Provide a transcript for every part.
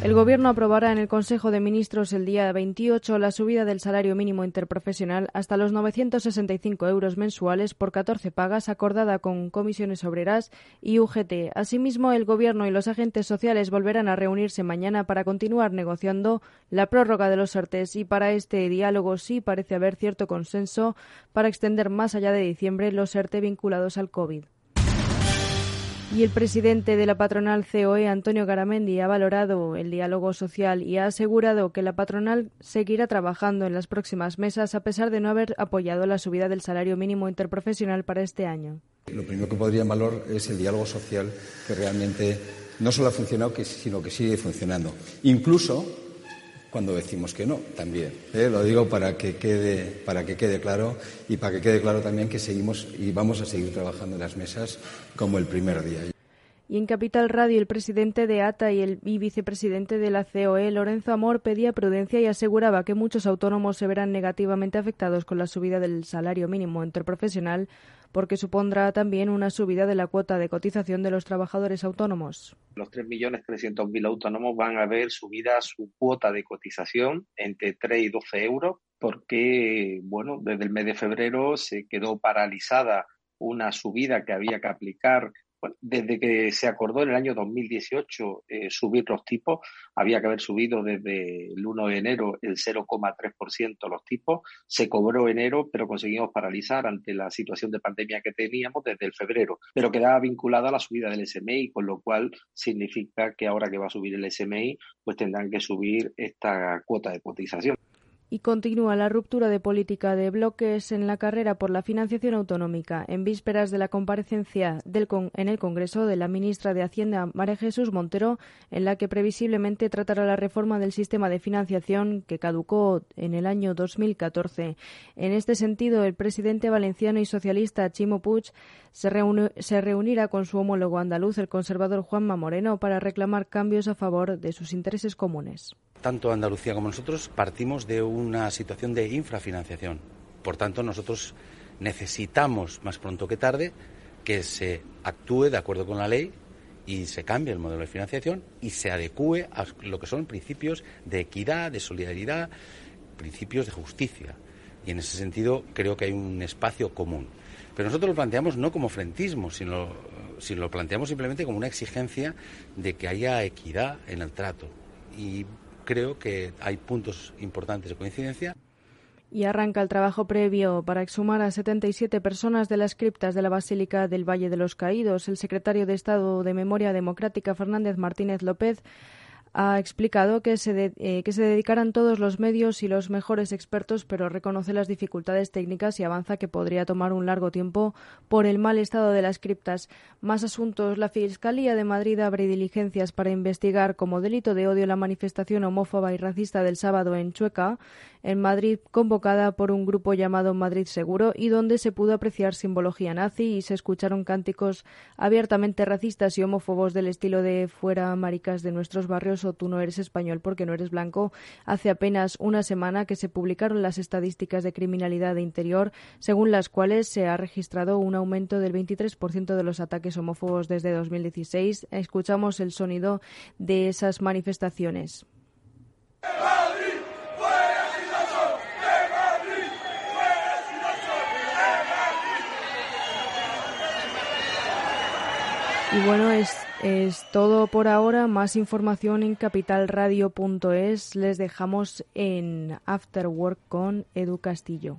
El Gobierno aprobará en el Consejo de Ministros el día 28 la subida del salario mínimo interprofesional hasta los 965 euros mensuales por 14 pagas acordada con comisiones obreras y UGT. Asimismo, el Gobierno y los agentes sociales volverán a reunirse mañana para continuar negociando la prórroga de los ERTES y para este diálogo sí parece haber cierto consenso para extender más allá de diciembre los ERTE vinculados al COVID. Y el presidente de la patronal COE, Antonio Garamendi, ha valorado el diálogo social y ha asegurado que la patronal seguirá trabajando en las próximas mesas a pesar de no haber apoyado la subida del salario mínimo interprofesional para este año. Lo primero que podría en valor es el diálogo social que realmente no solo ha funcionado, sino que sigue funcionando. Incluso cuando decimos que no, también. ¿eh? Lo digo para que, quede, para que quede claro y para que quede claro también que seguimos y vamos a seguir trabajando en las mesas como el primer día. Y en Capital Radio, el presidente de ATA y el vicepresidente de la COE, Lorenzo Amor, pedía prudencia y aseguraba que muchos autónomos se verán negativamente afectados con la subida del salario mínimo interprofesional porque supondrá también una subida de la cuota de cotización de los trabajadores autónomos. Los 3.300.000 autónomos van a ver subida su cuota de cotización entre 3 y 12 euros porque, bueno, desde el mes de febrero se quedó paralizada una subida que había que aplicar desde que se acordó en el año 2018 eh, subir los tipos, había que haber subido desde el 1 de enero el 0,3% los tipos. Se cobró enero, pero conseguimos paralizar ante la situación de pandemia que teníamos desde el febrero. Pero quedaba vinculada a la subida del SMI, con lo cual significa que ahora que va a subir el SMI, pues tendrán que subir esta cuota de cotización y continúa la ruptura de política de bloques en la carrera por la financiación autonómica en vísperas de la comparecencia del en el Congreso de la ministra de Hacienda María Jesús Montero, en la que previsiblemente tratará la reforma del sistema de financiación que caducó en el año 2014. En este sentido, el presidente valenciano y socialista Chimo Puig se, se reunirá con su homólogo andaluz, el conservador Juanma Moreno, para reclamar cambios a favor de sus intereses comunes. Tanto Andalucía como nosotros partimos de una situación de infrafinanciación. Por tanto, nosotros necesitamos, más pronto que tarde, que se actúe de acuerdo con la ley y se cambie el modelo de financiación y se adecue a lo que son principios de equidad, de solidaridad, principios de justicia. Y en ese sentido creo que hay un espacio común. Pero nosotros lo planteamos no como frentismo, sino, sino lo planteamos simplemente como una exigencia de que haya equidad en el trato. Y creo que hay puntos importantes de coincidencia. Y arranca el trabajo previo para exhumar a 77 personas de las criptas de la Basílica del Valle de los Caídos. El secretario de Estado de Memoria Democrática, Fernández Martínez López, ha explicado que se, eh, que se dedicarán todos los medios y los mejores expertos, pero reconoce las dificultades técnicas y avanza que podría tomar un largo tiempo por el mal estado de las criptas. Más asuntos. La Fiscalía de Madrid abre diligencias para investigar como delito de odio la manifestación homófoba y racista del sábado en Chueca, en Madrid, convocada por un grupo llamado Madrid Seguro y donde se pudo apreciar simbología nazi y se escucharon cánticos abiertamente racistas y homófobos del estilo de fuera maricas de nuestros barrios o tú no eres español porque no eres blanco, hace apenas una semana que se publicaron las estadísticas de criminalidad de interior, según las cuales se ha registrado un aumento del 23% de los ataques homófobos desde 2016. Escuchamos el sonido de esas manifestaciones. Y bueno, es, es todo por ahora. Más información en capitalradio.es. Les dejamos en After Work con Edu Castillo.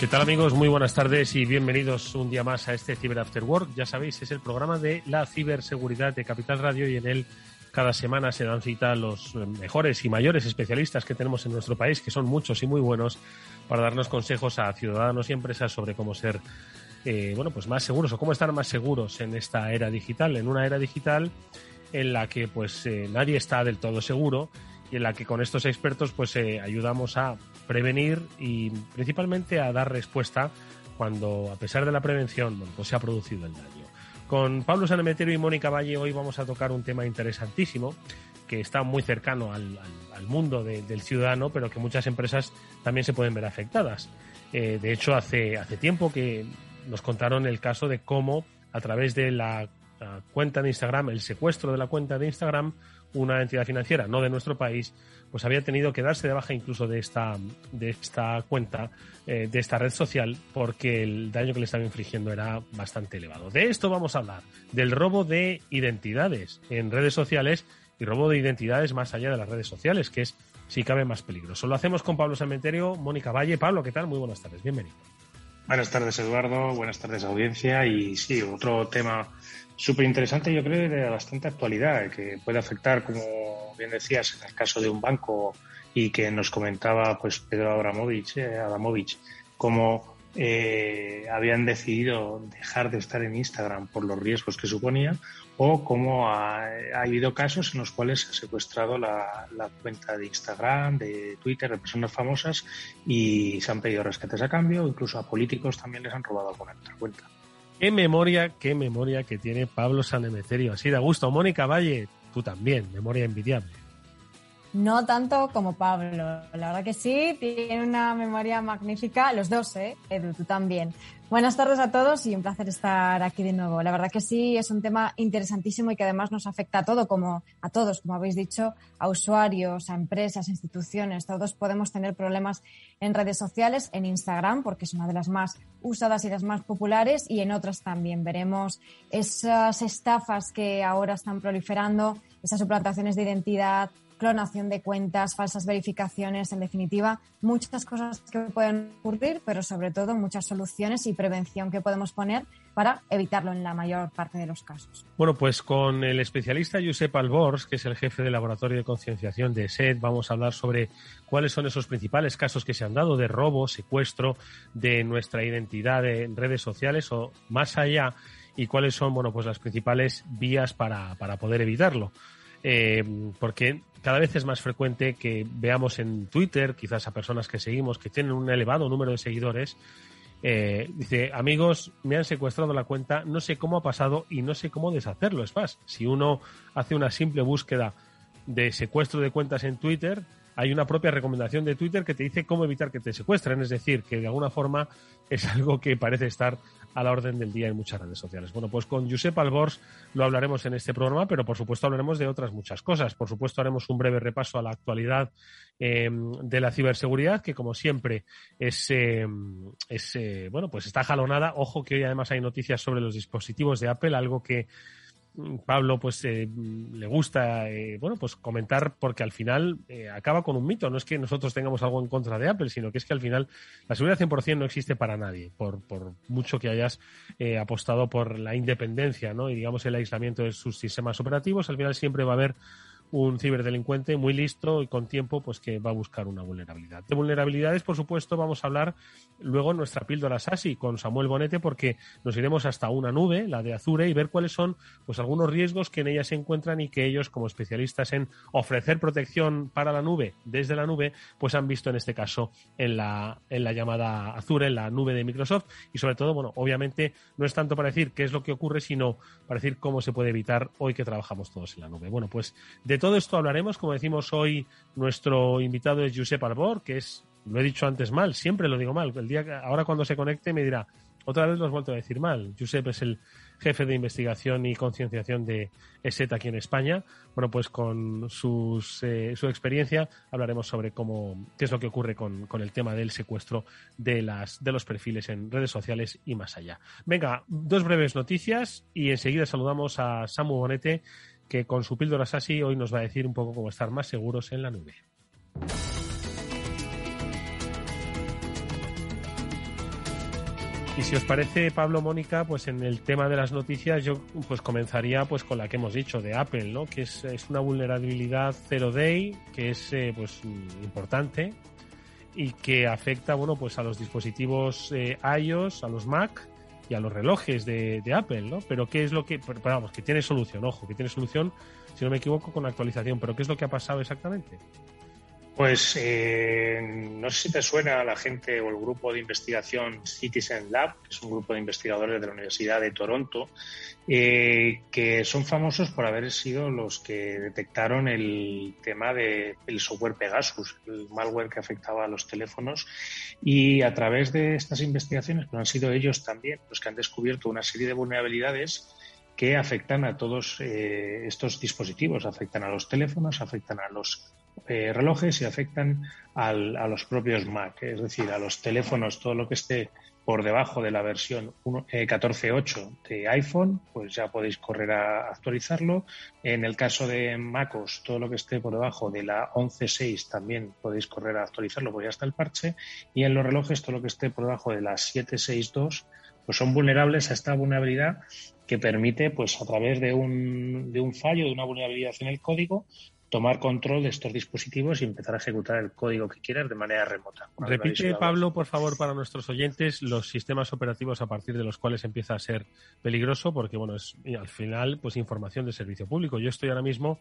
¿Qué tal amigos? Muy buenas tardes y bienvenidos un día más a este Cyber After Work. Ya sabéis, es el programa de la ciberseguridad de Capital Radio y en él cada semana se dan cita los mejores y mayores especialistas que tenemos en nuestro país, que son muchos y muy buenos, para darnos consejos a ciudadanos y empresas sobre cómo ser eh, bueno, pues más seguros o cómo estar más seguros en esta era digital, en una era digital en la que pues eh, nadie está del todo seguro y en la que con estos expertos pues eh, ayudamos a prevenir y principalmente a dar respuesta cuando a pesar de la prevención pues se ha producido el daño. Con Pablo Sanemeterio y Mónica Valle hoy vamos a tocar un tema interesantísimo que está muy cercano al, mundo del ciudadano, pero que muchas empresas también se pueden ver afectadas. Eh, de hecho, hace, hace tiempo que nos contaron el caso de cómo a través de la cuenta de Instagram, el secuestro de la cuenta de Instagram, una entidad financiera no de nuestro país, pues había tenido que darse de baja incluso de esta, de esta cuenta, eh, de esta red social, porque el daño que le estaba infligiendo era bastante elevado. De esto vamos a hablar, del robo de identidades en redes sociales y robo de identidades más allá de las redes sociales, que es, si cabe, más peligroso. Lo hacemos con Pablo Cementerio, Mónica Valle. Pablo, ¿qué tal? Muy buenas tardes, bienvenido. Buenas tardes, Eduardo. Buenas tardes, audiencia. Y sí, otro tema súper interesante, yo creo, de bastante actualidad, que puede afectar, como bien decías, en el caso de un banco y que nos comentaba pues Pedro Abramovich, eh, Adamovich, cómo eh, habían decidido dejar de estar en Instagram por los riesgos que suponía, o cómo ha, habido casos en los cuales se ha secuestrado la, cuenta de Instagram, de Twitter, de personas famosas y se han pedido rescates a cambio, incluso a políticos también les han robado alguna otra cuenta. Qué memoria, qué memoria que tiene Pablo Sanemeterio. Así de gusto. Mónica Valle, tú también, memoria envidiable. No tanto como Pablo, la verdad que sí, tiene una memoria magnífica, los dos, ¿eh? Edu, tú también. Buenas tardes a todos y un placer estar aquí de nuevo. La verdad que sí, es un tema interesantísimo y que además nos afecta a todo, como a todos, como habéis dicho, a usuarios, a empresas, a instituciones. Todos podemos tener problemas en redes sociales, en Instagram, porque es una de las más usadas y las más populares, y en otras también. Veremos esas estafas que ahora están proliferando, esas suplantaciones de identidad, clonación de cuentas, falsas verificaciones, en definitiva, muchas cosas que pueden ocurrir, pero sobre todo muchas soluciones y prevención que podemos poner para evitarlo en la mayor parte de los casos. Bueno, pues con el especialista Josep Albors, que es el jefe del laboratorio de concienciación de SED, vamos a hablar sobre cuáles son esos principales casos que se han dado de robo, secuestro de nuestra identidad en redes sociales o más allá y cuáles son, bueno, pues las principales vías para, para poder evitarlo. Eh, porque cada vez es más frecuente que veamos en Twitter, quizás a personas que seguimos, que tienen un elevado número de seguidores, eh, dice, amigos, me han secuestrado la cuenta, no sé cómo ha pasado y no sé cómo deshacerlo. Es más, si uno hace una simple búsqueda de secuestro de cuentas en Twitter, hay una propia recomendación de Twitter que te dice cómo evitar que te secuestren. Es decir, que de alguna forma es algo que parece estar a la orden del día en muchas redes sociales. Bueno, pues con Josep Albors lo hablaremos en este programa, pero por supuesto hablaremos de otras muchas cosas. Por supuesto haremos un breve repaso a la actualidad em, de la ciberseguridad, que como siempre es, em, eh, bueno, pues está jalonada. Ojo que hoy además hay noticias sobre los dispositivos de Apple, algo que Pablo pues eh, le gusta eh, bueno pues comentar porque al final eh, acaba con un mito. No es que nosotros tengamos algo en contra de Apple sino que es que al final la seguridad 100% no existe para nadie por, por mucho que hayas apostado por la independencia no y digamos el aislamiento de sus sistemas operativos al final siempre va a haber un ciberdelincuente muy listo y con tiempo, pues que va a buscar una vulnerabilidad. De vulnerabilidades, por supuesto, vamos a hablar luego en nuestra píldora SASI con Samuel Bonete, porque nos iremos hasta una nube, la de Azure, y ver cuáles son pues algunos riesgos que en ella se encuentran y que ellos, como especialistas en ofrecer protección para la nube desde la nube, pues han visto en este caso en la, en la llamada Azure, en la nube de Microsoft, y sobre todo, bueno, obviamente no es tanto para decir qué es lo que ocurre, sino para decir cómo se puede evitar hoy que trabajamos todos en la nube. Bueno, pues de todo esto hablaremos. Como decimos hoy, nuestro invitado es Josep Arbor, que es, lo he dicho antes mal, siempre lo digo mal. El día ahora cuando se conecte me dirá, otra vez lo has vuelto a decir mal. Josep es el jefe de investigación y concienciación de ESET aquí en España. Bueno, pues con sus, eh, su experiencia hablaremos sobre cómo, qué es lo que ocurre con, con, el tema del secuestro de, las, de los perfiles en redes sociales y más allá. Venga, dos breves noticias y enseguida saludamos a Samu Bonete, que con su píldora SASI hoy nos va a decir un poco cómo estar más seguros en la nube. Y si os parece, Pablo, Mónica, pues en el tema de las noticias yo pues comenzaría pues con la que hemos dicho de Apple, ¿no? Que es, es una vulnerabilidad zero day, que es eh, pues importante y que afecta, bueno, pues a los dispositivos eh, iOS, a los Mac y a los relojes de, de, Apple, ¿no? Pero qué es lo que, pero vamos, que tiene solución, ojo, que tiene solución, si no me equivoco, con la actualización, pero qué es lo que ha pasado exactamente. Pues eh, no sé si te suena a la gente o el grupo de investigación Citizen Lab, que es un grupo de investigadores de la Universidad de Toronto, eh, que son famosos por haber sido los que detectaron el tema del software Pegasus, el malware que afectaba a los teléfonos. Y a través de estas investigaciones, pues han sido ellos también los que han descubierto una serie de vulnerabilidades que afectan a todos eh, estos dispositivos, afectan a los teléfonos, afectan a los eh, relojes y afectan al, a los propios Mac, es decir, a los teléfonos, todo lo que esté por debajo de la versión 14.8 eh, de iPhone, pues ya podéis correr a actualizarlo. En el caso de MacOS, todo lo que esté por debajo de la 11.6 también podéis correr a actualizarlo, pues ya está el parche. Y en los relojes, todo lo que esté por debajo de la 7.6.2, pues son vulnerables a esta vulnerabilidad que permite, pues a través de un, de un fallo, de una vulnerabilidad en el código, tomar control de estos dispositivos y empezar a ejecutar el código que quieras de manera remota. Repite, Pablo, por favor, para nuestros oyentes, los sistemas operativos a partir de los cuales empieza a ser peligroso, porque bueno, es al final pues información de servicio público. Yo estoy ahora mismo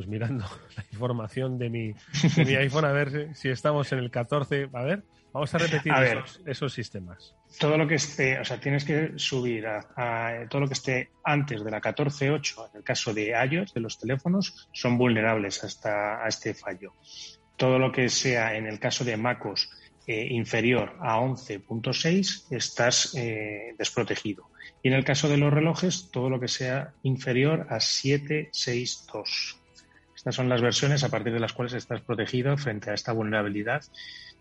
pues mirando la información de mi, de mi iPhone a ver si estamos en el 14. A ver, vamos a repetir esos, esos, sistemas. Todo lo que esté, o sea, tienes que subir a, a todo lo que esté antes de la 14.8, en el caso de iOS, de los teléfonos, son vulnerables hasta a este fallo. Todo lo que sea en el caso de MacOS eh, inferior a 11.6, estás eh, desprotegido. Y en el caso de los relojes, todo lo que sea inferior a 762. Estas son las versiones a partir de las cuales estás protegido frente a esta vulnerabilidad.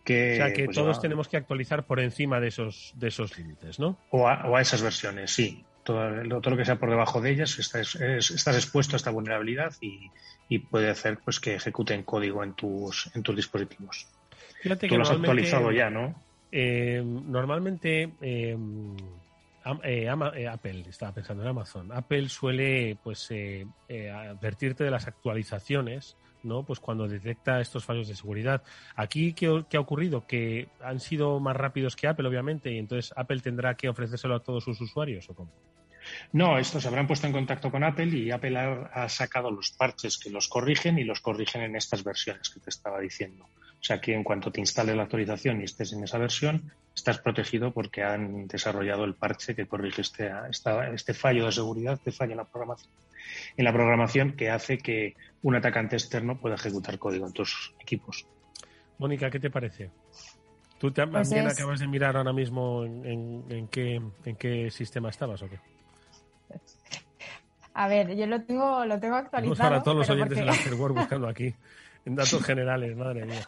Que, o sea que pues, todos tenemos que actualizar por encima de esos, de esos límites, ¿no? O a, o a, esas versiones, sí. Todo, todo, lo que sea por debajo de ellas estás, es, estás expuesto a esta vulnerabilidad y, y, puede hacer pues que ejecuten código en tus, en tus dispositivos. Fíjate Tú que lo has actualizado ya, ¿no? Eh, normalmente eh, eh, eh, Apple, estaba pensando en Amazon, Apple suele pues eh, advertirte de las actualizaciones, ¿no? Pues cuando detecta estos fallos de seguridad. Aquí, ¿qué, ¿qué, ha ocurrido? Que han sido más rápidos que Apple, obviamente, y entonces Apple tendrá que ofrecérselo a todos sus usuarios, ¿o cómo? No, estos se habrán puesto en contacto con Apple y Apple ha, ha, sacado los parches que los corrigen y los corrigen en estas versiones que te estaba diciendo. O sea que en cuanto te instales la actualización y estés en esa versión, estás protegido porque han desarrollado el parche que corrige este, esta, este fallo de seguridad, este fallo en la programación, en la programación que hace que un atacante externo pueda ejecutar código en tus equipos. Mónica, ¿qué te parece? ¿Tú también pues es... acabas de mirar ahora mismo en, en, en, qué, en qué sistema estabas o qué? A ver, yo lo tengo, lo tengo actualizado. Vamos para todos los oyentes porque... del Afterword buscando aquí, en datos generales, madre mía.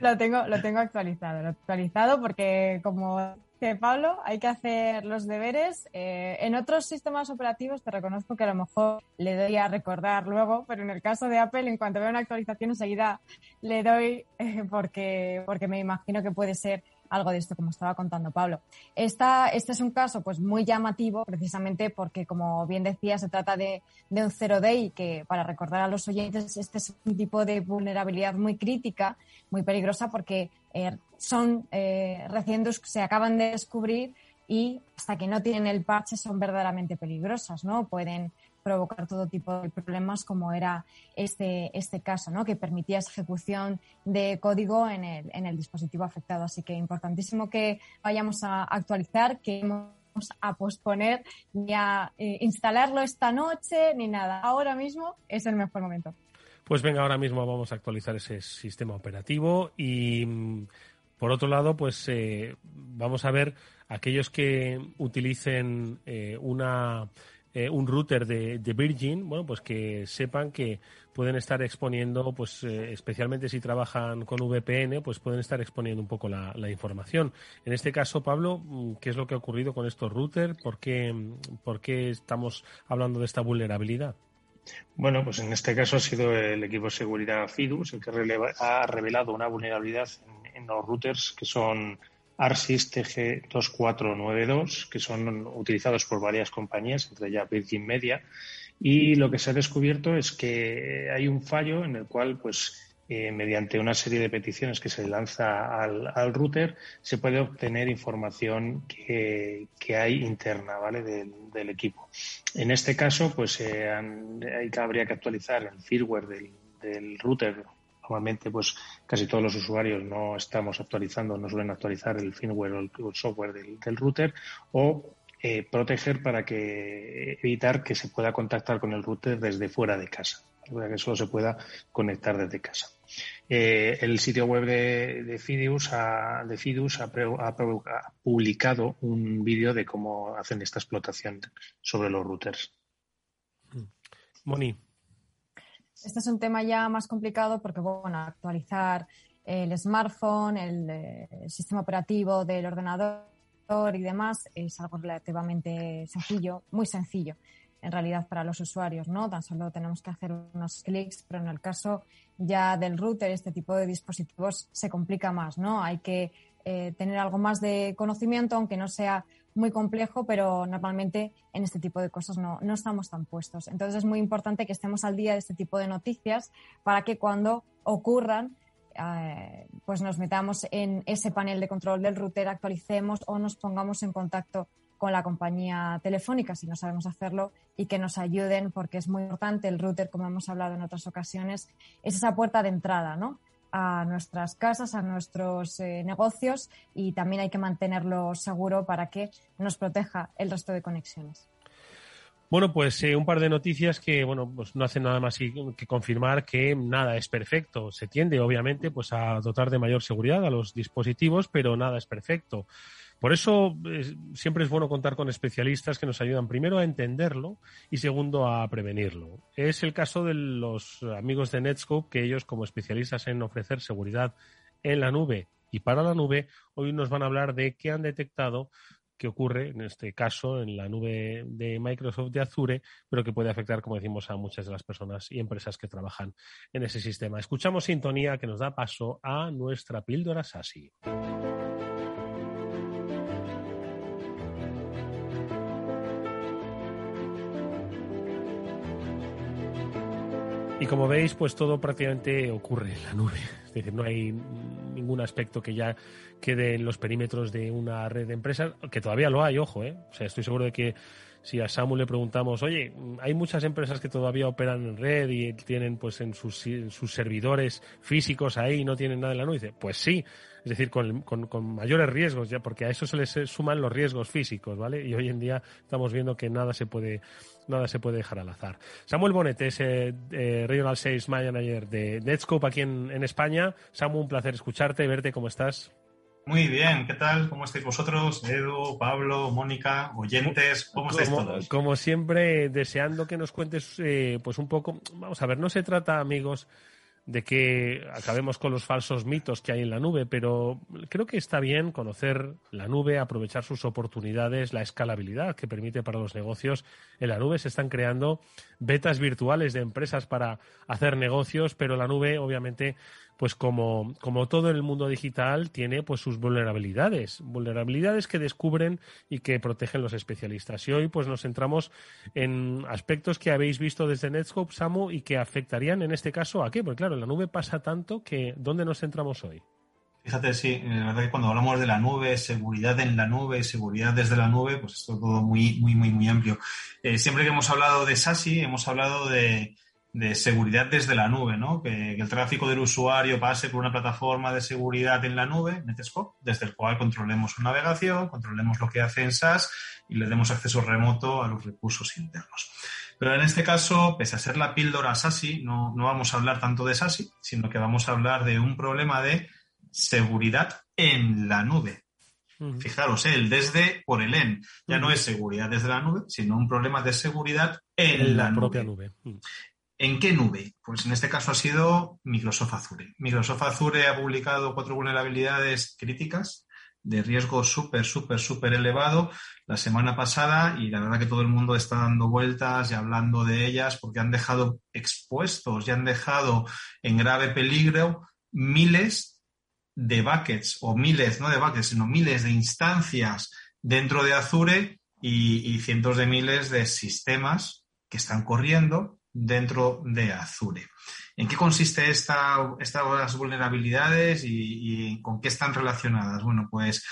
Lo tengo, lo tengo actualizado, lo actualizado porque como dice Pablo, hay que hacer los deberes. Eh, en otros sistemas operativos te reconozco que a lo mejor le doy a recordar luego, pero en el caso de Apple, en cuanto veo una actualización enseguida le doy eh, porque, porque me imagino que puede ser algo de esto, como estaba contando Pablo. Esta, este es un caso pues muy llamativo, precisamente porque, como bien decía, se trata de, de un zero day que, para recordar a los oyentes, este es un tipo de vulnerabilidad muy crítica, muy peligrosa, porque eh, son eh, recién se acaban de descubrir y hasta que no tienen el parche son verdaderamente peligrosas, ¿no? Pueden provocar todo tipo de problemas como era este, este caso, ¿no? que permitía ejecución de código en el, en el dispositivo afectado. Así que importantísimo que vayamos a actualizar, que vamos a posponer ni a eh, instalarlo esta noche ni nada. Ahora mismo es el mejor momento. Pues venga, ahora mismo vamos a actualizar ese sistema operativo y mm, por otro lado, pues eh, vamos a ver aquellos que utilicen eh, una eh, un router de, Virgin, bueno, pues que sepan que pueden estar exponiendo, pues eh, especialmente si trabajan con VPN, pues pueden estar exponiendo un poco la, información. En este caso, Pablo, mm, ¿qué es lo que ha ocurrido con estos routers? ¿Por qué, por qué estamos hablando de esta vulnerabilidad? Bueno, pues en este caso ha sido el equipo de seguridad FIDUS el que ha revelado una vulnerabilidad en los routers que son ARSYS TG2492, que son utilizados por varias compañías, entre ellas Virgin Media. Y lo que se ha descubierto es que hay un fallo en el cual, pues, eh, mediante una serie de peticiones que se lanza al, router, se puede obtener información que, hay interna, ¿vale? Del, equipo. En este caso, pues, eh, habría que actualizar el firmware del router normalmente pues casi todos los usuarios no estamos actualizando, no suelen actualizar el firmware o el, software del, router o eh, proteger para que evitar que se pueda contactar con el router desde fuera de casa, para que solo se pueda conectar desde casa. Eh, el sitio web de, de Fidius, ha, de Fidus ha, publicado un vídeo de cómo hacen esta explotación sobre los routers. Moni. Este es un tema ya más complicado porque, bueno, actualizar el smartphone, el, eh, sistema operativo del ordenador y demás es algo relativamente sencillo, muy sencillo en realidad para los usuarios, ¿no? Tan solo tenemos que hacer unos clics, pero en el caso ya del router, este tipo de dispositivos se complica más, ¿no? Hay que eh, tener algo más de conocimiento, aunque no sea muy complejo, pero normalmente en este tipo de cosas no, no estamos tan puestos. Entonces es muy importante que estemos al día de este tipo de noticias para que cuando ocurran eh, pues nos metamos en ese panel de control del router, actualicemos o nos pongamos en contacto con la compañía telefónica si no sabemos hacerlo y que nos ayuden porque es muy importante el router, como hemos hablado en otras ocasiones, es esa puerta de entrada, ¿no? A nuestras casas, a nuestros eh, negocios y también hay que mantenerlo seguro para que nos proteja el resto de conexiones. Bueno, pues eh, un par de noticias que, bueno, pues no hacen nada más que confirmar que nada es perfecto. Se tiende, obviamente, pues a dotar de mayor seguridad a los dispositivos, pero nada es perfecto. Por eso siempre es bueno contar con especialistas que nos ayudan primero a entenderlo y segundo a prevenirlo. Es el caso de los amigos de Netscope que ellos como especialistas en ofrecer seguridad en la nube y para la nube hoy nos van a hablar de qué han detectado que ocurre en este caso en la nube de Microsoft de Azure, pero que puede afectar, como decimos, a muchas de las personas y empresas que trabajan en ese sistema. Escuchamos sintonía que nos da paso a nuestra píldora SASI. Y como veis, pues todo prácticamente ocurre en la nube. Es decir, no hay ningún aspecto que ya quede en los perímetros de una red de empresas, que todavía lo hay, ojo, ¿eh? O sea, estoy seguro de que si a Samu le preguntamos, oye, hay muchas empresas que todavía operan en red y tienen pues en sus, sus servidores físicos ahí y no tienen nada en la nube. Dice, pues sí, es decir, con, con, con, mayores riesgos ya, porque a eso se les suman los riesgos físicos, ¿vale? Y hoy en día estamos viendo que nada se puede nada se puede dejar al azar. Samuel Bonet es eh, eh, Regional Sales Manager de Netscope aquí en, España. Samuel, un placer escucharte, y verte, ¿cómo estás? Muy bien, ¿qué tal? ¿Cómo estáis vosotros? Edu, Pablo, Mónica, oyentes, ¿cómo estáis todos? Como siempre, deseando que nos cuentes eh, pues un poco, vamos a ver, no se trata, amigos, de que acabemos con los falsos mitos que hay en la nube, pero creo que está bien conocer la nube, aprovechar sus oportunidades, la escalabilidad que permite para los negocios. En la nube se están creando betas virtuales de empresas para hacer negocios, pero la nube, obviamente, pues como, como todo en el mundo digital, tiene pues sus vulnerabilidades, vulnerabilidades que descubren y que protegen los especialistas. Y hoy pues nos centramos en aspectos que habéis visto desde Netscope, Samu, y que afectarían en este caso a qué, porque claro, la nube pasa tanto que ¿dónde nos centramos hoy? Fíjate, sí, la verdad que cuando hablamos de la nube, seguridad en la nube, seguridad desde la nube, pues esto es todo muy, muy, muy, muy amplio. Eh, siempre que hemos hablado de SASI, hemos hablado de, de seguridad desde la nube, ¿no? Que, el tráfico del usuario pase por una plataforma de seguridad en la nube, Netscope, desde el cual controlemos su navegación, controlemos lo que hace en SaaS y le demos acceso remoto a los recursos internos. Pero en este caso, pese a ser la píldora SASI, no, no vamos a hablar tanto de SASI, sino que vamos a hablar de un problema de seguridad en la nube. Fijaros, ¿eh? el desde por el en. Ya no es seguridad desde la nube, sino un problema de seguridad en, la, propia nube. ¿En qué nube? Pues en este caso ha sido Microsoft Azure. Microsoft Azure ha publicado cuatro vulnerabilidades críticas de riesgo súper, súper, súper elevado la semana pasada y la verdad que todo el mundo está dando vueltas y hablando de ellas porque han dejado expuestos y han dejado en grave peligro miles de buckets o miles, no de buckets, sino miles de instancias dentro de Azure y, y cientos de miles de sistemas que están corriendo dentro de Azure. ¿En qué consiste esta, estas vulnerabilidades y, con qué están relacionadas? Bueno, pues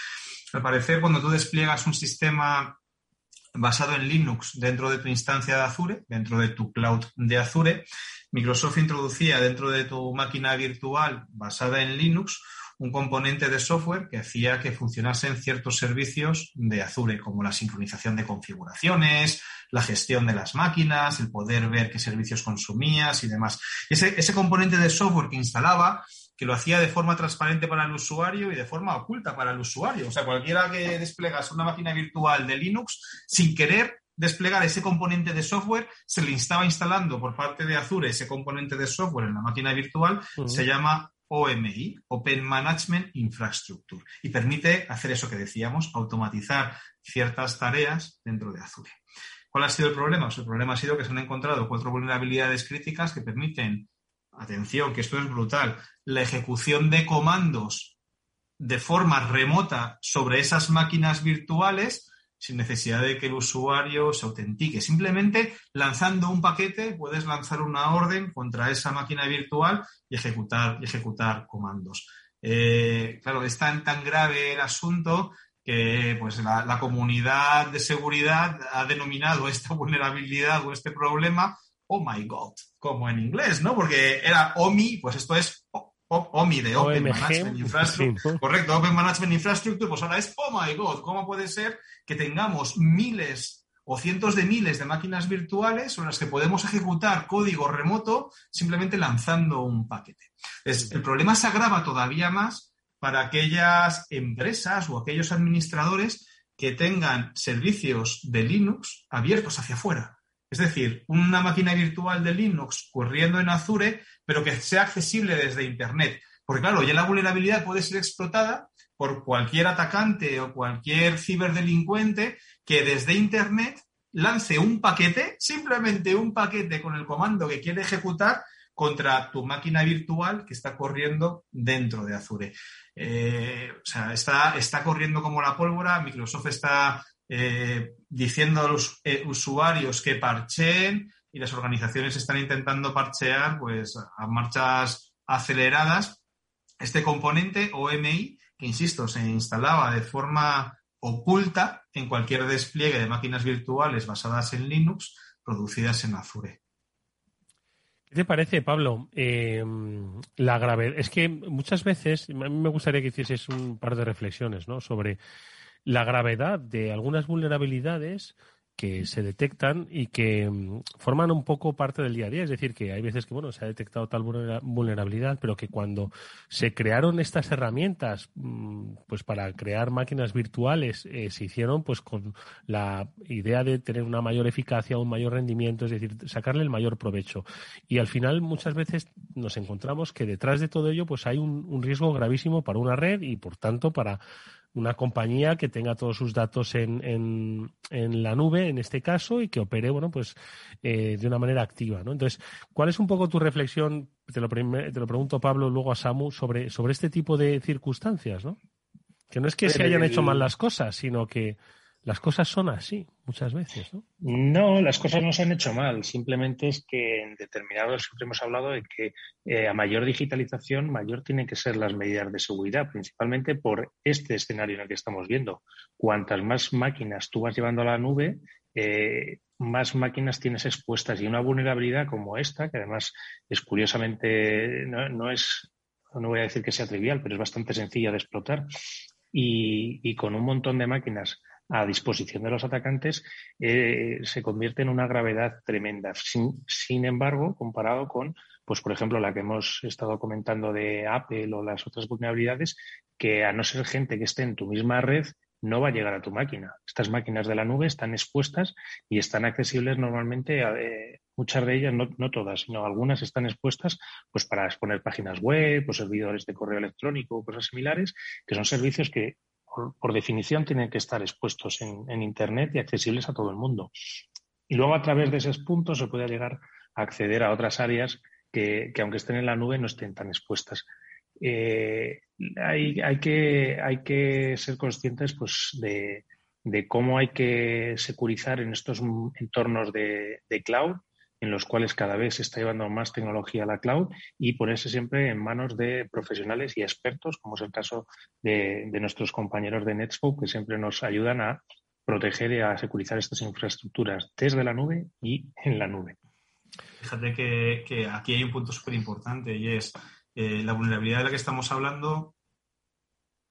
al parecer cuando tú despliegas un sistema basado en Linux dentro de tu instancia de Azure, dentro de tu cloud de Azure, Microsoft introducía dentro de tu máquina virtual basada en Linux un componente de software que hacía que funcionasen ciertos servicios de Azure, como la sincronización de configuraciones, la gestión de las máquinas, el poder ver qué servicios consumías y demás. Ese, ese componente de software que instalaba, que lo hacía de forma transparente para el usuario y de forma oculta para el usuario. O sea, cualquiera que desplegase una máquina virtual de Linux, sin querer desplegar ese componente de software, se le estaba instalando por parte de Azure ese componente de software en la máquina virtual, se llama OMI, Open Management Infrastructure, y permite hacer eso que decíamos, automatizar ciertas tareas dentro de Azure. ¿Cuál ha sido el problema? Pues el problema ha sido que se han encontrado cuatro vulnerabilidades críticas que permiten, atención, que esto es brutal, la ejecución de comandos de forma remota sobre esas máquinas virtuales sin necesidad de que el usuario se autentique. Simplemente lanzando un paquete puedes lanzar una orden contra esa máquina virtual y ejecutar, y ejecutar comandos. Eh, claro, es tan, tan grave el asunto que pues, la, la, comunidad de seguridad ha denominado esta vulnerabilidad o este problema Oh my God, como en inglés, ¿no? Porque era OMI, pues esto es OMI de Open Management Infrastructure. Correcto, Open Management Infrastructure, pues ahora es, oh my God, ¿cómo puede ser que tengamos miles o cientos de miles de máquinas virtuales sobre las que podemos ejecutar código remoto simplemente lanzando un paquete? el problema se agrava todavía más para aquellas empresas o aquellos administradores que tengan servicios de Linux abiertos hacia afuera. Es decir, una máquina virtual de Linux corriendo en Azure, pero que sea accesible desde Internet. Porque claro, ya la vulnerabilidad puede ser explotada por cualquier atacante o cualquier ciberdelincuente que desde Internet lance un paquete, simplemente un paquete con el comando que quiere ejecutar contra tu máquina virtual que está corriendo dentro de Azure. Eh, o sea, está, está corriendo como la pólvora, Microsoft está eh, diciendo a los eh, usuarios que parcheen y las organizaciones están intentando parchear pues, a marchas aceleradas este componente OMI, que insisto, se instalaba de forma oculta en cualquier despliegue de máquinas virtuales basadas en Linux producidas en Azure. ¿Qué te parece, Pablo? Eh, la gravedad. Es que muchas veces, a mí me gustaría que hicieses un par de reflexiones ¿no? sobre la gravedad de algunas vulnerabilidades que se detectan y que mm, forman un poco parte del día a día. Es decir, que hay veces que bueno, se ha detectado tal vulnerabilidad, pero que cuando se crearon estas herramientas mm, pues para crear máquinas virtuales, eh, se hicieron pues con la idea de tener una mayor eficacia, un mayor rendimiento, es decir, sacarle el mayor provecho. Y al final muchas veces nos encontramos que detrás de todo ello pues hay un riesgo gravísimo para una red y por tanto para una compañía que tenga todos sus datos en, en, la nube, en este caso, y que opere, bueno, pues eh, de una manera activa, ¿no? Entonces, ¿cuál es un poco tu reflexión te lo, te lo pregunto, Pablo, luego a Samu, sobre, sobre este tipo de circunstancias, ¿no? Que no es que se hayan hecho mal las cosas, sino que las cosas son así muchas veces, ¿no? No, las cosas no se han hecho mal. Simplemente es que en determinados siempre hemos hablado de que eh, a mayor digitalización, mayor tienen que ser las medidas de seguridad, principalmente por este escenario en el que estamos viendo. Cuantas más máquinas tú vas llevando a la nube, eh, más máquinas tienes expuestas y una vulnerabilidad como esta, que además es curiosamente, no, es, no voy a decir que sea trivial, pero es bastante sencilla de explotar. y con un montón de máquinas a disposición de los atacantes eh, se convierte en una gravedad tremenda. Sin, embargo, comparado con, pues por ejemplo, la que hemos estado comentando de Apple o las otras vulnerabilidades, que a no ser gente que esté en tu misma red, no va a llegar a tu máquina. Estas máquinas de la nube están expuestas y están accesibles normalmente, a, eh, muchas de ellas, no, no, todas, sino algunas están expuestas pues para exponer páginas web o servidores de correo electrónico o cosas similares, que son servicios que por, definición, tienen que estar expuestos en, Internet y accesibles a todo el mundo. Y luego, a través de esos puntos, se puede llegar a acceder a otras áreas que, aunque estén en la nube, no estén tan expuestas. Eh, hay, que, ser conscientes pues, de, cómo hay que securizar en estos entornos de cloud en los cuales cada vez se está llevando más tecnología a la cloud y ponerse siempre en manos de profesionales y expertos, como es el caso de, nuestros compañeros de Netscope, que siempre nos ayudan a proteger y a securizar estas infraestructuras desde la nube y en la nube. Fíjate que, aquí hay un punto súper importante y es eh, la vulnerabilidad de la que estamos hablando.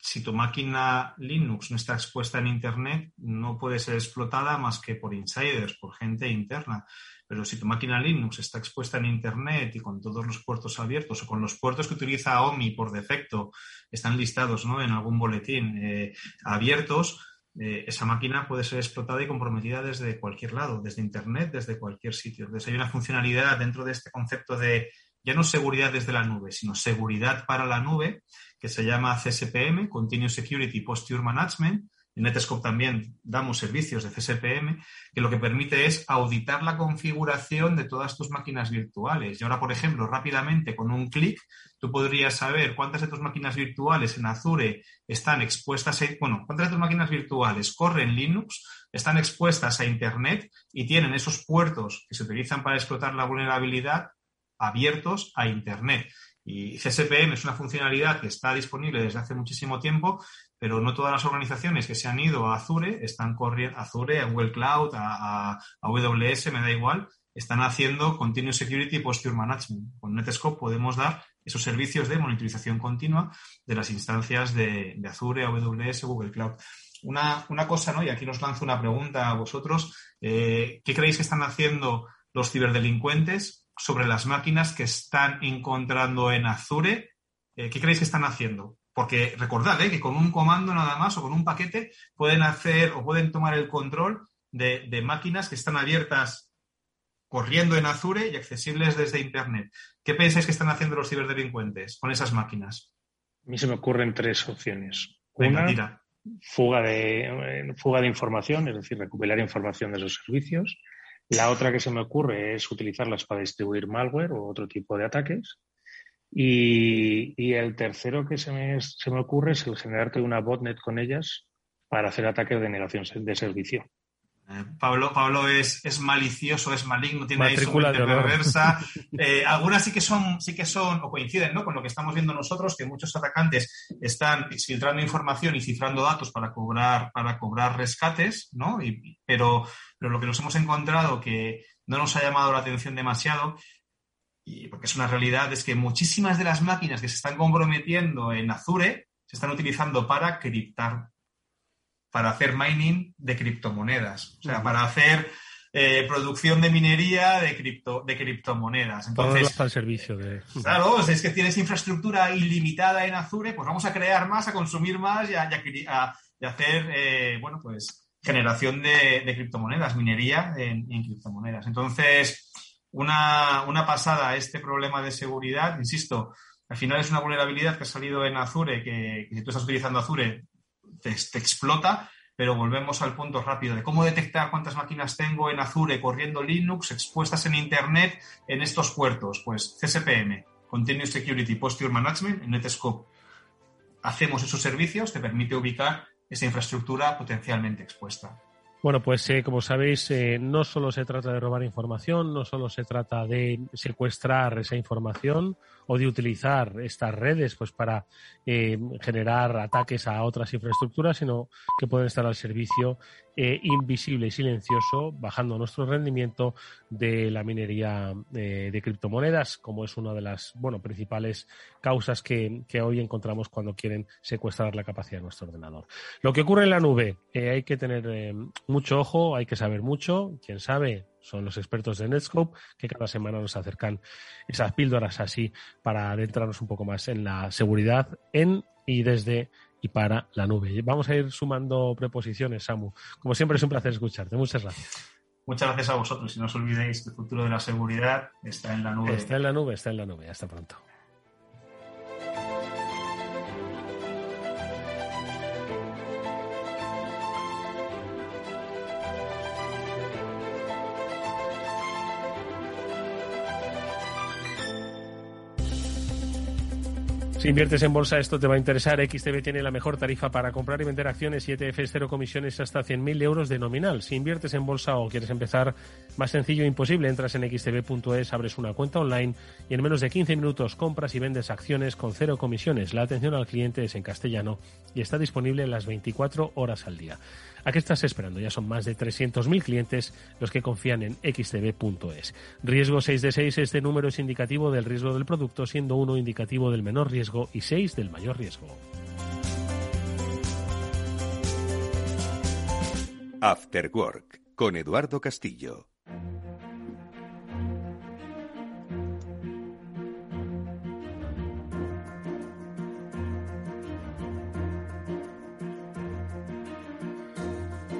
Si tu máquina Linux no está expuesta en Internet, no puede ser explotada más que por insiders, por gente interna. Pero si tu máquina Linux está expuesta en Internet y con todos los puertos abiertos o con los puertos que utiliza OMI por defecto están listados ¿no? en algún boletín eh, abiertos, eh, esa máquina puede ser explotada y comprometida desde cualquier lado, desde Internet, desde cualquier sitio. Entonces hay una funcionalidad dentro de este concepto de ya no seguridad desde la nube, sino seguridad para la nube, que se llama CSPM, Continuous Security Posture Management, en Netscope también damos servicios de CSPM que lo que permite es auditar la configuración de todas tus máquinas virtuales. Y ahora, por ejemplo, rápidamente con un clic, tú podrías saber cuántas de tus máquinas virtuales en Azure están expuestas, a, bueno, cuántas de tus máquinas virtuales corren Linux, están expuestas a Internet y tienen esos puertos que se utilizan para explotar la vulnerabilidad abiertos a Internet. Y CSPM es una funcionalidad que está disponible desde hace muchísimo tiempo, pero no todas las organizaciones que se han ido a Azure están corriendo, a Azure, a Google Cloud, a, AWS, me da igual, están haciendo Continuous Security Posture Management. Con Netscope podemos dar esos servicios de monitorización continua de las instancias de, Azure, AWS, Google Cloud. Una, cosa, ¿no? Y aquí nos lanzo una pregunta a vosotros. Eh, ¿Qué creéis que están haciendo los ciberdelincuentes sobre las máquinas que están encontrando en Azure? Eh, ¿Qué creéis que están haciendo? Porque recordad ¿eh? que con un comando nada más o con un paquete pueden hacer o pueden tomar el control de, máquinas que están abiertas corriendo en Azure y accesibles desde Internet. ¿Qué pensáis que están haciendo los ciberdelincuentes con esas máquinas? A mí se me ocurren tres opciones. Una, Fuga, de, fuga de información, es decir, recuperar información de esos servicios. La otra que se me ocurre es utilizarlas para distribuir malware o otro tipo de ataques. Y, el tercero que se me, se me ocurre es el generarte una botnet con ellas para hacer ataques de negación de servicio. Eh, Pablo, Pablo es, es, malicioso, es maligno, tiene ahí su mente perversa. Eh, algunas sí que son, sí que son, o coinciden ¿no? con lo que estamos viendo nosotros, que muchos atacantes están filtrando información y cifrando datos para cobrar, para cobrar rescates, ¿no? Y, pero, pero lo que nos hemos encontrado que no nos ha llamado la atención demasiado y porque es una realidad, es que muchísimas de las máquinas que se están comprometiendo en Azure se están utilizando para criptar, para hacer mining de criptomonedas, o sea, para hacer eh, producción de minería de, cripto, de criptomonedas. Entonces, al servicio de... Claro, es que tienes infraestructura ilimitada en Azure, pues vamos a crear más, a consumir más y a, hacer, eh, bueno, pues generación de, criptomonedas, minería en, en criptomonedas. Entonces, una, una pasada a este problema de seguridad. Insisto, al final es una vulnerabilidad que ha salido en Azure, que, si tú estás utilizando Azure te, explota, pero volvemos al punto rápido de cómo detectar cuántas máquinas tengo en Azure corriendo Linux expuestas en Internet en estos puertos. Pues CSPM, Continuous Security Posture Management. En Netscope hacemos esos servicios, te permite ubicar esa infraestructura potencialmente expuesta. Bueno, pues eh, como sabéis, eh, no solo se trata de robar información, no solo se trata de secuestrar esa información o de utilizar estas redes pues para eh, generar ataques a otras infraestructuras, sino que pueden estar al servicio invisible y silencioso, bajando nuestro rendimiento de la minería de criptomonedas, como es una de las bueno principales causas que, que, hoy encontramos cuando quieren secuestrar la capacidad de nuestro ordenador. Lo que ocurre en la nube, hay que tener mucho ojo, hay que saber mucho. Quien sabe son los expertos de Netscope que cada semana nos acercan esas píldoras así para adentrarnos un poco más en la seguridad en y desde y para la nube. Vamos a ir sumando preposiciones, Samu. Como siempre es un placer escucharte. Muchas gracias. Muchas gracias a vosotros y no os olvidéis que el futuro de la seguridad está en la nube. Está en la nube, está en la nube. Hasta pronto. Si inviertes en bolsa, esto te va a interesar. XTB tiene la mejor tarifa para comprar y vender acciones y ETFs cero comisiones hasta 100.000 euros de nominal. Si inviertes en bolsa o quieres empezar más sencillo imposible, entras en xtb.es, abres una cuenta online y en menos de 15 minutos compras y vendes acciones con cero comisiones. La atención al cliente es en castellano y está disponible las 24 horas al día. ¿A qué estás esperando? Ya son más de 300.000 clientes los que confían en xtb.es. Riesgo 6 de 6, este número es indicativo del riesgo del producto, siendo 1 indicativo del menor riesgo y 6 del mayor riesgo. After Work con Eduardo Castillo.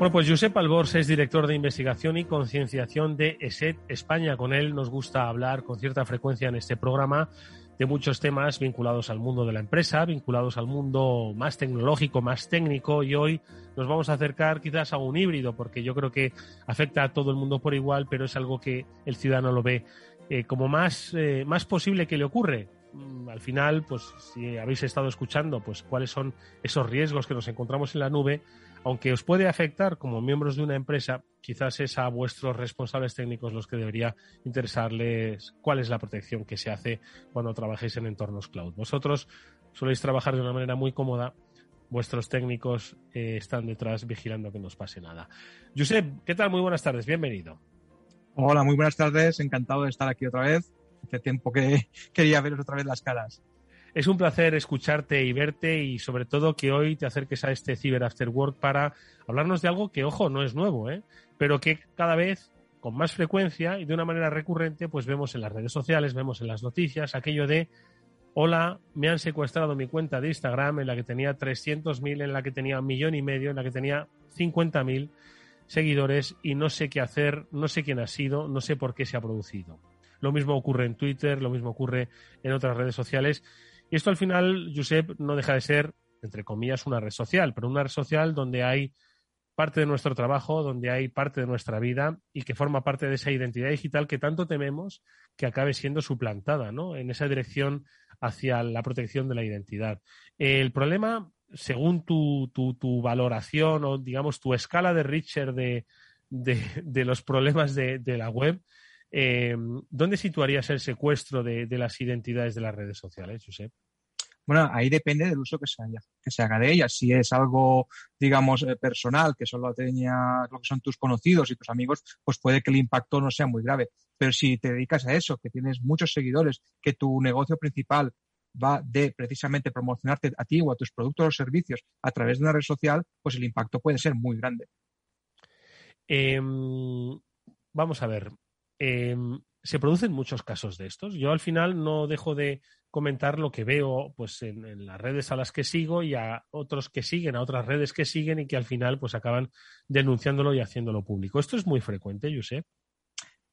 Bueno, pues Josep Albors es director de investigación y concienciación de ESET España. Con él nos gusta hablar con cierta frecuencia en este programa de muchos temas vinculados al mundo de la empresa, vinculados al mundo más tecnológico, más técnico y hoy nos vamos a acercar quizás a un híbrido porque yo creo que afecta a todo el mundo por igual, pero es algo que el ciudadano lo ve eh, como más, eh, más posible que le ocurre mm, al final, pues si habéis estado escuchando, pues cuáles son esos riesgos que nos encontramos en la nube, aunque os puede afectar como miembros de una empresa, quizás es a vuestros responsables técnicos los que debería interesarles cuál es la protección que se hace cuando trabajéis en entornos cloud. Vosotros soléis trabajar de una manera muy cómoda, vuestros técnicos eh, están detrás vigilando que no os pase nada. Josep, ¿qué tal? Muy buenas tardes, bienvenido. Hola, muy buenas tardes, encantado de estar aquí otra vez. Hace tiempo que quería veros otra vez las caras. Es un placer escucharte y verte y sobre todo que hoy te acerques a este Cyber After Work para hablarnos de algo que, ojo, no es nuevo, ¿eh? pero que cada vez con más frecuencia y de una manera recurrente, pues vemos en las redes sociales, vemos en las noticias aquello de, hola, me han secuestrado mi cuenta de Instagram en la que tenía 300.000, en la que tenía un millón y medio, en la que tenía 50.000 seguidores y no sé qué hacer, no sé quién ha sido, no sé por qué se ha producido. Lo mismo ocurre en Twitter, lo mismo ocurre en otras redes sociales y esto al final, Josep, no deja de ser, entre comillas, una red social, pero una red social donde hay parte de nuestro trabajo, donde hay parte de nuestra vida y que forma parte de esa identidad digital que tanto tememos que acabe siendo suplantada, ¿no? En esa dirección hacia la protección de la identidad. El problema, según tu, tu, valoración o, digamos, tu escala de Richter de, de, los problemas de, de la web, eh, ¿Dónde situarías el secuestro de, las identidades de las redes sociales, Josep? Bueno, ahí depende del uso que se, que se haga de ellas. Si es algo, digamos, eh, personal, que solo tenía lo que son tus conocidos y tus amigos, pues puede que el impacto no sea muy grave. Pero si te dedicas a eso, que tienes muchos seguidores, que tu negocio principal va de precisamente promocionarte a ti o a tus productos o servicios a través de una red social, pues el impacto puede ser muy grande. Em, vamos a ver, Em, se producen muchos casos de estos. Yo al final no dejo de comentar lo que veo pues en, las redes a las que sigo y a otros que siguen, a otras redes que siguen y que al final pues acaban denunciándolo y haciéndolo público. Esto es muy frecuente, Josep.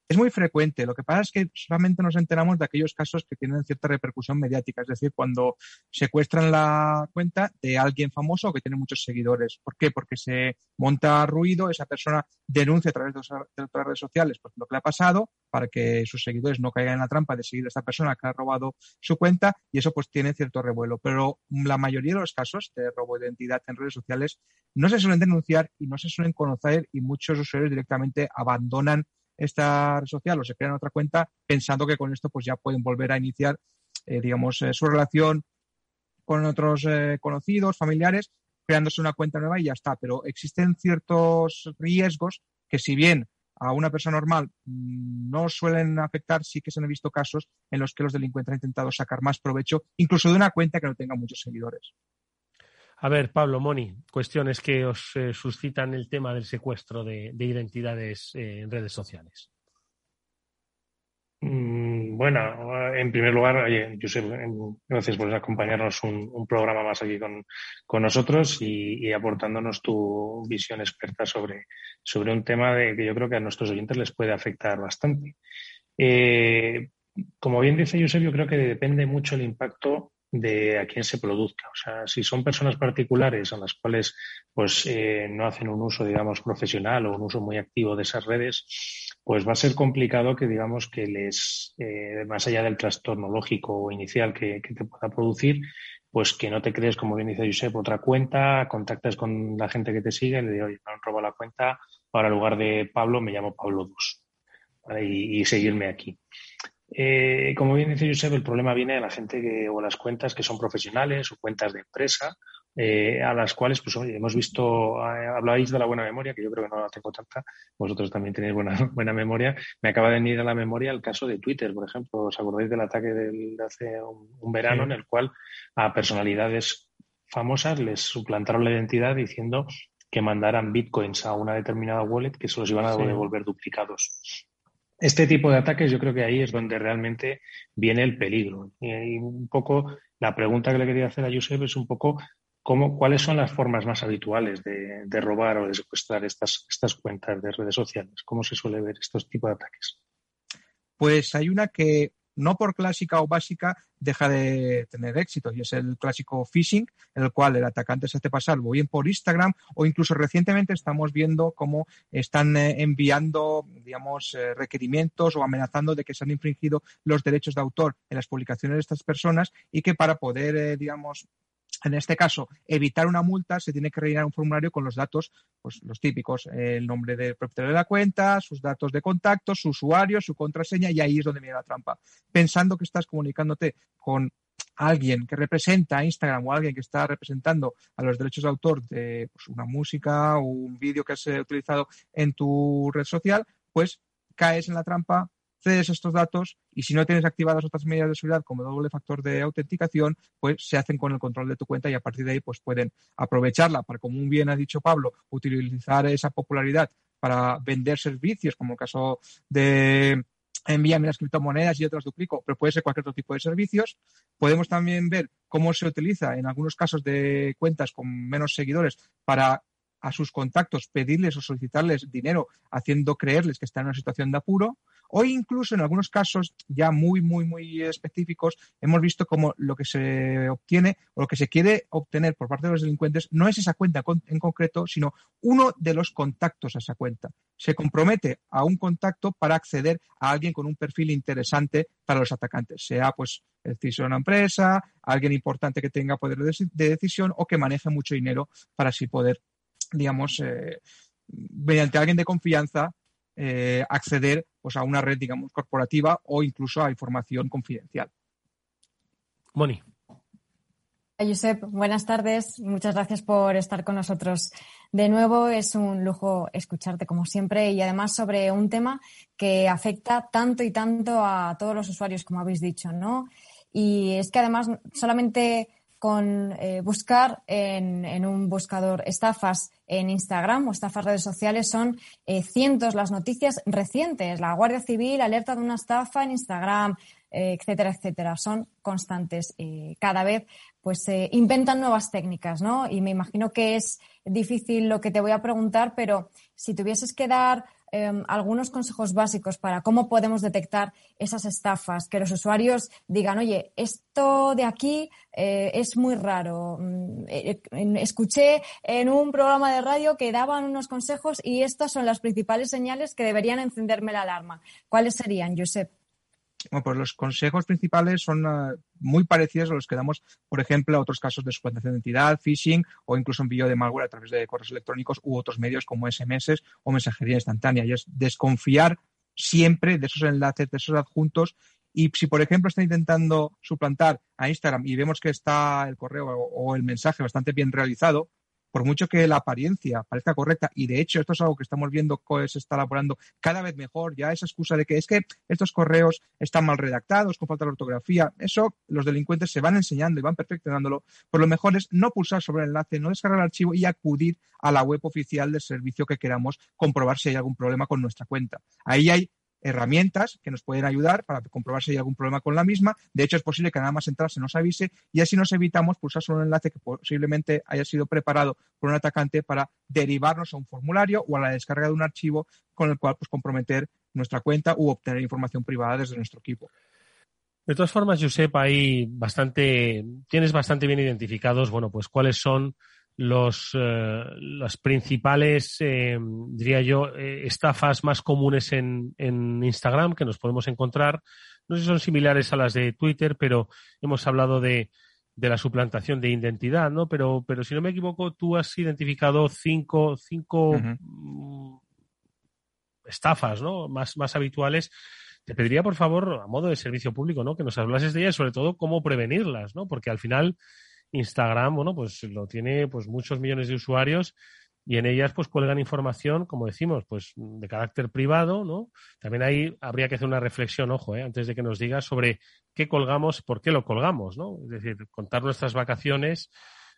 Es muy frecuente. Lo que pasa es que solamente nos enteramos de aquellos casos que tienen cierta repercusión mediática, es decir, cuando secuestran la cuenta de alguien famoso que tiene muchos seguidores. ¿Por qué? Porque se monta ruido, esa persona denuncia a través de, otras redes sociales pues, lo que le ha pasado para que sus seguidores no caigan en la trampa de seguir a esta persona que ha robado su cuenta y eso pues tiene cierto revuelo. Pero la mayoría de los casos de robo de identidad en redes sociales no se suelen denunciar y no se suelen conocer y muchos usuarios directamente abandonan esta red social o se crean otra cuenta pensando que con esto pues ya pueden volver a iniciar, eh, digamos, eh, su relación con otros eh, conocidos, familiares, creándose una cuenta nueva y ya está. Pero existen ciertos riesgos que si bien a una persona normal mm, no suelen afectar, sí que se han visto casos en los que los delincuentes han intentado sacar más provecho, incluso de una cuenta que no tenga muchos seguidores. A ver, Pablo, Moni, cuestiones que os eh, suscitan el tema del secuestro de, identidades eh, en redes sociales. Mm, bueno, en primer lugar, oye, Josep, gracias por acompañarnos un, programa más aquí con, nosotros y, aportándonos tu visión experta sobre, sobre un tema de, que yo creo que a nuestros oyentes les puede afectar bastante. Eh, como bien dice Josep, yo creo que depende mucho el impacto de a quién se produzca. O sea, si son personas particulares a las cuales pues eh, no hacen un uso, digamos, profesional o un uso muy activo de esas redes, pues va a ser complicado que, digamos, que les, eh, más allá del trastorno lógico inicial que, te pueda producir, pues que no te crees, como bien dice Josep, otra cuenta, contactas con la gente que te sigue, le digo, oye, me han robado la cuenta, ahora en lugar de Pablo me llamo Pablo Dus, y seguirme aquí. Eh, como bien dice Josep, el problema viene de la gente que, o las cuentas que son profesionales o cuentas de empresa, eh, a las cuales, pues hemos visto, eh, hablabais de la buena memoria, que yo creo que no la tengo tanta, vosotros también tenéis buena, buena memoria. Me acaba de venir a la memoria el caso de Twitter, por ejemplo. ¿Os acordáis del ataque de hace un, verano en el cual a personalidades famosas les suplantaron la identidad diciendo que mandaran bitcoins a una determinada wallet que se los iban a devolver duplicados? Este tipo de ataques yo creo que ahí es donde realmente viene el peligro. Y un poco la pregunta que le quería hacer a Josep es un poco cómo, cuáles son las formas más habituales de, robar o de secuestrar estas, estas cuentas de redes sociales. ¿Cómo se suele ver estos tipos de ataques? Pues hay una que no por clásica o básica deja de tener éxito y es el clásico phishing, en el cual el atacante se hace pasar o bien por Instagram o incluso recientemente estamos viendo cómo están eh, enviando, digamos, eh, requerimientos o amenazando de que se han infringido los derechos de autor en las publicaciones de estas personas y que para poder, eh, digamos, en este caso, evitar una multa, se tiene que rellenar un formulario con los datos, pues los típicos, el nombre del propietario de la cuenta, sus datos de contacto, su usuario, su contraseña, y ahí es donde viene la trampa. Pensando que estás comunicándote con alguien que representa a Instagram o alguien que está representando a los derechos de autor de pues, una música o un vídeo que has eh, utilizado en tu red social, pues caes en la trampa cedes estos datos y si no tienes activadas otras medidas de seguridad como doble factor de autenticación, pues se hacen con el control de tu cuenta y a partir de ahí pues pueden aprovecharla para, como bien ha dicho Pablo, utilizar esa popularidad para vender servicios, como el caso de envíame las criptomonedas y otras duplico, pero puede ser cualquier otro tipo de servicios. Podemos también ver cómo se utiliza en algunos casos de cuentas con menos seguidores para a sus contactos pedirles o solicitarles dinero haciendo creerles que están en una situación de apuro o incluso en algunos casos ya muy, muy, muy específicos hemos visto como lo que se obtiene o lo que se quiere obtener por parte de los delincuentes no es esa cuenta en concreto, sino uno de los contactos a esa cuenta. Se compromete a un contacto para acceder a alguien con un perfil interesante para los atacantes, sea pues el CISO de una empresa, alguien importante que tenga poder de decisión o que maneje mucho dinero para así poder digamos, eh, mediante alguien de confianza, eh, acceder pues, a una red, digamos, corporativa o incluso a información confidencial. Moni. Josep, buenas tardes. Muchas gracias por estar con nosotros de nuevo. Es un lujo escucharte como siempre y además sobre un tema que afecta tanto y tanto a todos los usuarios, como habéis dicho, ¿no? Y es que además solamente con eh, buscar en, un buscador estafas en Instagram o estafas redes sociales son eh, cientos las noticias recientes. La Guardia Civil alerta de una estafa en Instagram, eh, etcétera, etcétera. Son constantes. cada vez pues inventan nuevas técnicas, ¿no? Y me imagino que es difícil lo que te voy a preguntar, pero si tuvieses que dar em, algunos consejos básicos para cómo podemos detectar esas estafas, que los usuarios digan, oye, esto de aquí eh, es muy raro. Mm, eh, escuché en un programa de radio que daban unos consejos y estas son las principales señales que deberían encenderme la alarma. ¿Cuáles serían, Josep? Bueno, pues los consejos principales son uh, muy parecidos a los que damos, por ejemplo, a otros casos de suplantación de identidad, phishing o incluso envío de malware a través de correos electrónicos u otros medios como SMS o mensajería instantánea. Y es desconfiar siempre de esos enlaces, de esos adjuntos. Y si, por ejemplo, está intentando suplantar a Instagram y vemos que está el correo o el mensaje bastante bien realizado, por mucho que la apariencia parezca correcta, y de hecho esto es algo que estamos viendo que se está elaborando cada vez mejor, ya esa excusa de que es que estos correos están mal redactados, con falta de ortografía, eso los delincuentes se van enseñando y van perfeccionándolo, por lo mejor es no pulsar sobre el enlace, no descargar el archivo y acudir a la web oficial del servicio que queramos comprobar si hay algún problema con nuestra cuenta. Ahí hay herramientas que nos pueden ayudar para comprobar si hay algún problema con la misma. De hecho, es posible que nada más entrar se nos avise y así nos evitamos pulsar sobre un enlace que posiblemente haya sido preparado por un atacante para derivarnos a un formulario o a la descarga de un archivo con el cual pues, comprometer nuestra cuenta u obtener información privada desde nuestro equipo. De todas formas, Josep, ahí bastante, tienes bastante bien identificados, bueno, pues cuáles son los, eh, las principales, eh, diría yo, eh, estafas más comunes en, en, Instagram que nos podemos encontrar. No sé si son similares a las de Twitter, pero hemos hablado de, de la suplantación de identidad, ¿no? Pero, pero si no me equivoco, tú has identificado cinco, cinco mm, estafas, ¿no? Más, más habituales. Te pediría, por favor, a modo de servicio público, ¿no? Que nos hablases de ellas, sobre todo cómo prevenirlas, ¿no? Porque al final Instagram, bueno, pues lo tiene pues muchos millones de usuarios y en ellas pues cuelgan información, como decimos, pues de carácter privado, ¿no? También ahí habría que hacer una reflexión, ojo, ¿eh? antes de que nos digas sobre qué colgamos, por qué lo colgamos, ¿no? Es decir, contar nuestras vacaciones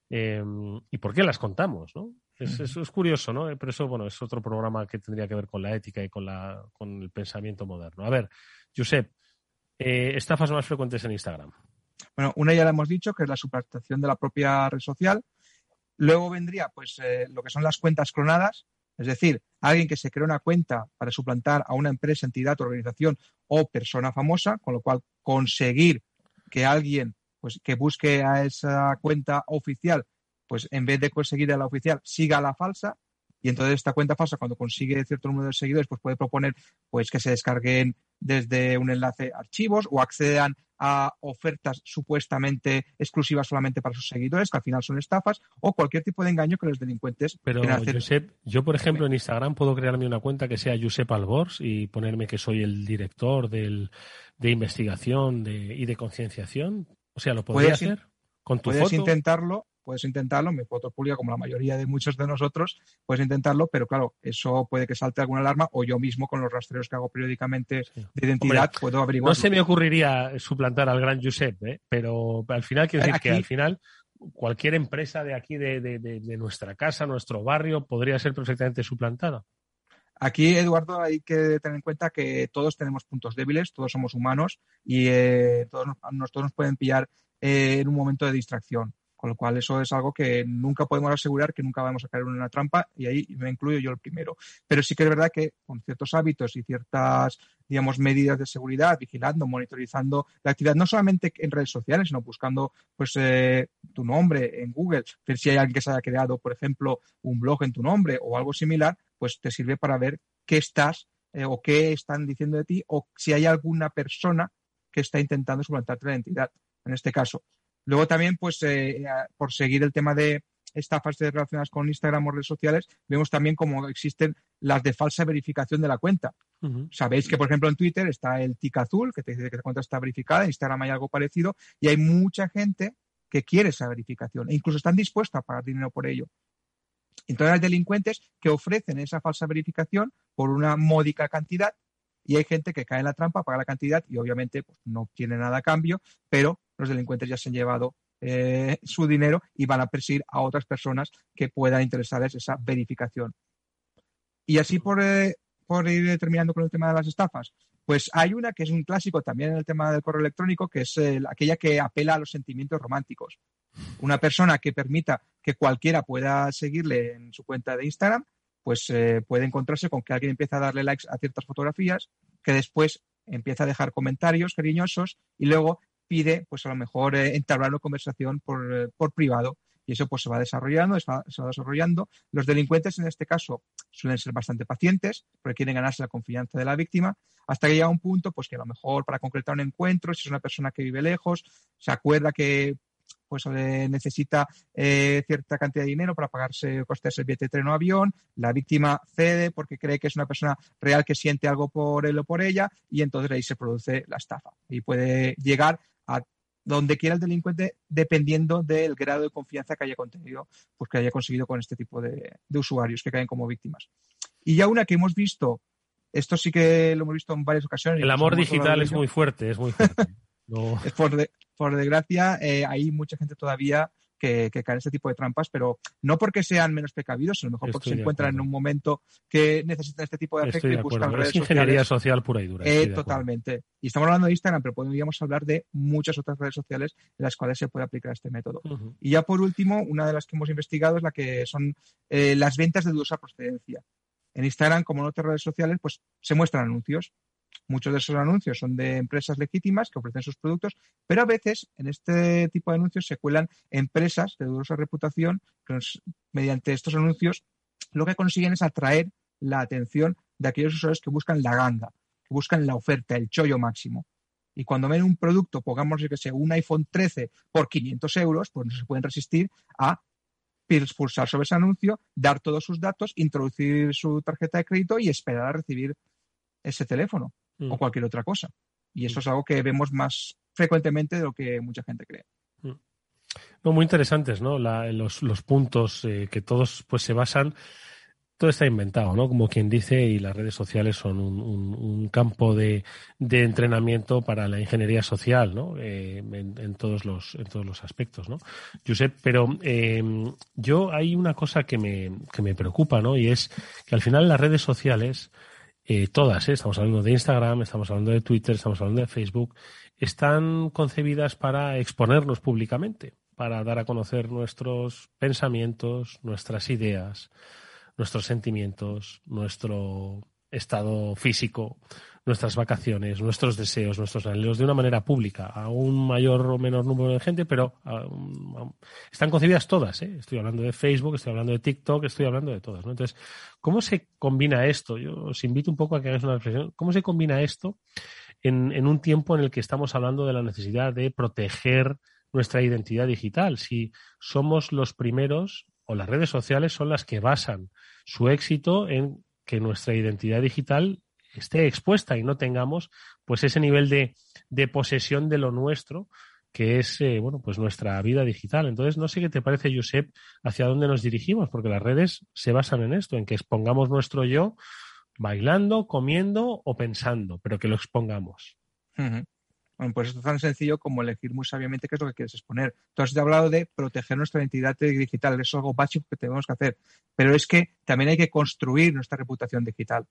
eh, y por qué las contamos, ¿no? Es, eso es curioso, ¿no? Pero eso, bueno, es otro programa que tendría que ver con la ética y con, la, con el pensamiento moderno. A ver, Josep, eh, estafas más frecuentes en Instagram. Bueno, una ya la hemos dicho, que es la suplantación de la propia red social. Luego vendría, pues, eh, lo que son las cuentas clonadas, es decir, alguien que se crea una cuenta para suplantar a una empresa, entidad, organización o persona famosa, con lo cual conseguir que alguien pues, que busque a esa cuenta oficial, pues en vez de conseguir a la oficial, siga a la falsa. Y entonces esta cuenta falsa, cuando consigue cierto número de seguidores, pues puede proponer pues, que se descarguen desde un enlace archivos o accedan a ofertas supuestamente exclusivas solamente para sus seguidores, que al final son estafas, o cualquier tipo de engaño que los delincuentes Pero, Josep, yo, por ejemplo, en Instagram puedo crearme una cuenta que sea Josep Albors y ponerme que soy el director del, de investigación de, y de concienciación. O sea, ¿lo podría hacer? ¿Con tu puedes intentarlo, puedes intentarlo, mi foto pública, como la mayoría de muchos de nosotros, puedes intentarlo, pero claro, eso puede que salte alguna alarma o yo mismo con los rastreos que hago periódicamente de identidad puedo averiguar. No se me ocurriría suplantar al gran Josep, ¿eh? pero al final quiero decir que al final cualquier empresa de aquí, de, de, nuestra casa, nuestro barrio, podría ser perfectamente suplantada. Aquí, Eduardo, hay que tener en cuenta que todos tenemos puntos débiles, todos somos humanos y eh, todos, nos, todos nos pueden pillar eh, en un momento de distracción. Con lo cual, eso es algo que nunca podemos asegurar que nunca vamos a caer en una trampa y ahí me incluyo yo el primero. Pero sí que es verdad que con ciertos hábitos y ciertas, digamos, medidas de seguridad, vigilando, monitorizando la actividad, no solamente en redes sociales, sino buscando, pues, eh, tu nombre en Google, ver si hay alguien que se haya creado, por ejemplo, un blog en tu nombre o algo similar, pues te sirve para ver qué estás eh, o qué están diciendo de ti o si hay alguna persona que está intentando suplantarte la identidad. En este caso, Luego también, pues, eh, por seguir el tema de estafas relacionadas con Instagram o redes sociales, vemos también cómo existen las de falsa verificación de la cuenta. Sabéis que, por ejemplo, en Twitter está el tic azul, que te dice que la cuenta está verificada, en Instagram hay algo parecido, y hay mucha gente que quiere esa verificación e incluso están dispuestos a pagar dinero por ello. Entonces hay delincuentes que ofrecen esa falsa verificación por una módica cantidad y hay gente que cae en la trampa, paga la cantidad y obviamente pues, no tiene nada a cambio, pero los delincuentes ya se han llevado eh, su dinero y van a perseguir a otras personas que puedan interesarles esa verificación. Y así por, eh, por ir terminando con el tema de las estafas, pues hay una que es un clásico también en el tema del correo electrónico, que es aquella que apela a los sentimientos románticos. Una persona que permita que cualquiera pueda seguirle en su cuenta de Instagram pues eh, puede encontrarse con que alguien empieza a darle likes a ciertas fotografías, que después empieza a dejar comentarios cariñosos y luego pide, pues a lo mejor, eh, entablar una conversación por, eh, por, privado. Y eso pues se va desarrollando, se va, se va, desarrollando. Los delincuentes en este caso suelen ser bastante pacientes porque quieren ganarse la confianza de la víctima hasta que llega un punto pues que a lo mejor para concretar un encuentro, si es una persona que vive lejos, se acuerda que pues eh, necesita eh, cierta cantidad de dinero para pagarse costes el billete de tren o avión, la víctima cede porque cree que es una persona real que siente algo por él o por ella y entonces ahí se produce la estafa y puede llegar a donde quiera el delincuente dependiendo del grado de confianza que haya contenido, pues que haya conseguido con este tipo de, de usuarios que caen como víctimas. Y ya una que hemos visto, esto sí que lo hemos visto en varias ocasiones. El amor digital es muy fuerte, es muy fuerte. No. es por, de, por desgracia, eh, hay mucha gente todavía que, que, cae en este tipo de trampas, pero no porque sean menos precavidos, sino mejor porque se encuentran en un momento que necesitan este tipo de afecto y buscan redes es ingeniería social pura y dura. Eh, totalmente. Y estamos hablando de Instagram, pero podríamos hablar de muchas otras redes sociales en las cuales se puede aplicar este método. Uh -huh. Y ya por último, una de las que hemos investigado es la que son eh, las ventas de dudosa procedencia. En Instagram, como en otras redes sociales, pues se muestran anuncios Muchos de esos anuncios son de empresas legítimas que ofrecen sus productos, pero a veces en este tipo de anuncios se cuelan empresas de dudosa reputación que mediante estos anuncios lo que consiguen es atraer la atención de aquellos usuarios que buscan la ganga, que buscan la oferta, el chollo máximo. Y cuando ven un producto, pongamos que sea un iPhone 13 por 500 euros, pues no se pueden resistir a pulsar sobre ese anuncio, dar todos sus datos, introducir su tarjeta de crédito y esperar a recibir ese teléfono mm. o cualquier otra cosa. Y eso mm. es algo que vemos más frecuentemente de lo que mucha gente cree. Mm. No, muy interesantes, ¿no? La, los, los, puntos eh, que todos pues se basan. Todo está inventado, ¿no? Como quien dice, y las redes sociales son un, un, un campo de, de, entrenamiento para la ingeniería social, ¿no? Eh, en, en, todos los, en todos los aspectos, ¿no? Josep, pero eh, yo hay una cosa que me, que me preocupa, ¿no? Y es que al final las redes sociales eh, todas, ¿eh? estamos hablando de Instagram, estamos hablando de Twitter, estamos hablando de Facebook, están concebidas para exponernos públicamente, para dar a conocer nuestros pensamientos, nuestras ideas, nuestros sentimientos, nuestro estado físico, nuestras vacaciones, nuestros deseos, nuestros anhelos de una manera pública, a un mayor o menor número de gente, pero están concebidas todas. ¿eh? Estoy hablando de Facebook, estoy hablando de TikTok, estoy hablando de todas. Entonces, ¿cómo se combina esto? Yo os invito un poco a que hagáis una reflexión. ¿Cómo se combina esto en, en un tiempo en el que estamos hablando de la necesidad de proteger nuestra identidad digital? Si somos los primeros o las redes sociales son las que basan su éxito en que nuestra identidad digital esté expuesta y no tengamos pues ese nivel de, de posesión de lo nuestro que es eh, bueno pues nuestra vida digital. Entonces no sé qué te parece, Josep, hacia dónde nos dirigimos, porque las redes se basan en esto, en que expongamos nuestro yo bailando, comiendo o pensando, pero que lo expongamos. Bueno, pues esto es tan sencillo como elegir muy sabiamente qué es lo que quieres exponer. Tú has hablado de proteger nuestra identidad digital, es algo básico que tenemos que hacer, pero es que también hay que construir nuestra reputación digital.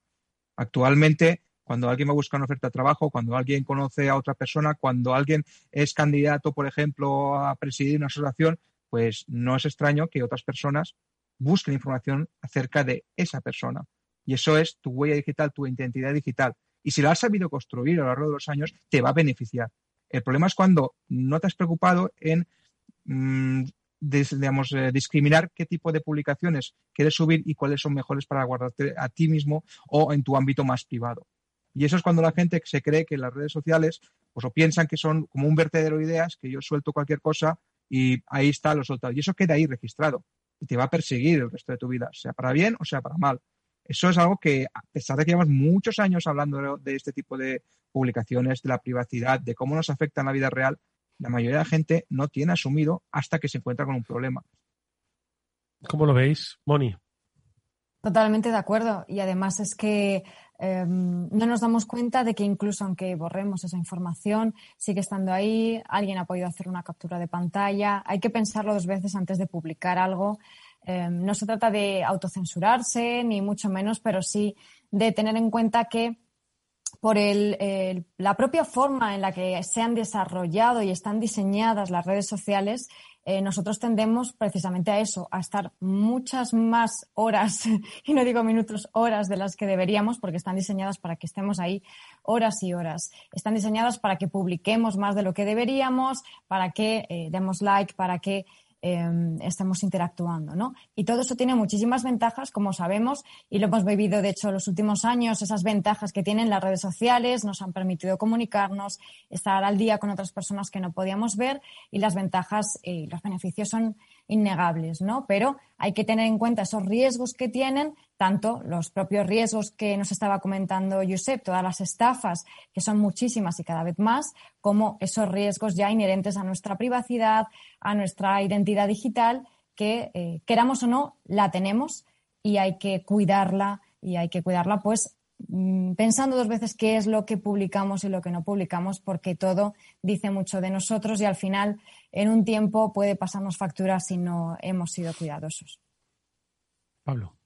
Actualmente, cuando alguien va a buscar una oferta de trabajo, cuando alguien conoce a otra persona, cuando alguien es candidato, por ejemplo, a presidir una asociación, pues no es extraño que otras personas busquen información acerca de esa persona. Y eso es tu huella digital, tu identidad digital. Y si la has sabido construir a lo largo de los años, te va a beneficiar. El problema es cuando no te has preocupado en mmm, digamos, eh, discriminar qué tipo de publicaciones quieres subir y cuáles son mejores para guardarte a ti mismo o en tu ámbito más privado. Y eso es cuando la gente se cree que las redes sociales, pues o piensan que son como un vertedero de ideas, que yo suelto cualquier cosa y ahí está lo soltado. Y eso queda ahí registrado y te va a perseguir el resto de tu vida, sea para bien o sea para mal. Eso es algo que, a pesar de que llevamos muchos años hablando de este tipo de publicaciones, de la privacidad, de cómo nos afecta en la vida real, la mayoría de la gente no tiene asumido hasta que se encuentra con un problema. ¿Cómo lo veis, Moni? Totalmente de acuerdo. Y además es que eh, no nos damos cuenta de que incluso aunque borremos esa información, sigue estando ahí, alguien ha podido hacer una captura de pantalla. Hay que pensarlo dos veces antes de publicar algo. Eh, no se trata de autocensurarse, ni mucho menos, pero sí de tener en cuenta que por el, la propia forma en la que se han desarrollado y están diseñadas las redes sociales, eh, nosotros tendemos precisamente a eso, a estar muchas más horas, y no digo minutos, horas de las que deberíamos, porque están diseñadas para que estemos ahí horas y horas. Están diseñadas para que publiquemos más de lo que deberíamos, para que eh, demos like, para que Em, estamos interactuando, ¿no? Y todo eso tiene muchísimas ventajas, como sabemos, y lo hemos vivido, de hecho, los últimos años, esas ventajas que tienen las redes sociales nos han permitido comunicarnos, estar al día con otras personas que no podíamos ver, y las ventajas y los beneficios son innegables, ¿no? Pero hay que tener en cuenta esos riesgos que tienen, tanto los propios riesgos que nos estaba comentando Josep, todas las estafas, que son muchísimas y cada vez más, como esos riesgos ya inherentes a nuestra privacidad, a nuestra identidad digital, que eh, queramos o no, la tenemos y hay que cuidarla y hay que cuidarla pues pensando dos veces qué es lo que publicamos y lo que no publicamos, porque todo dice mucho de nosotros y al final en un tiempo puede pasarnos facturas si no hemos sido cuidadosos. Pablo.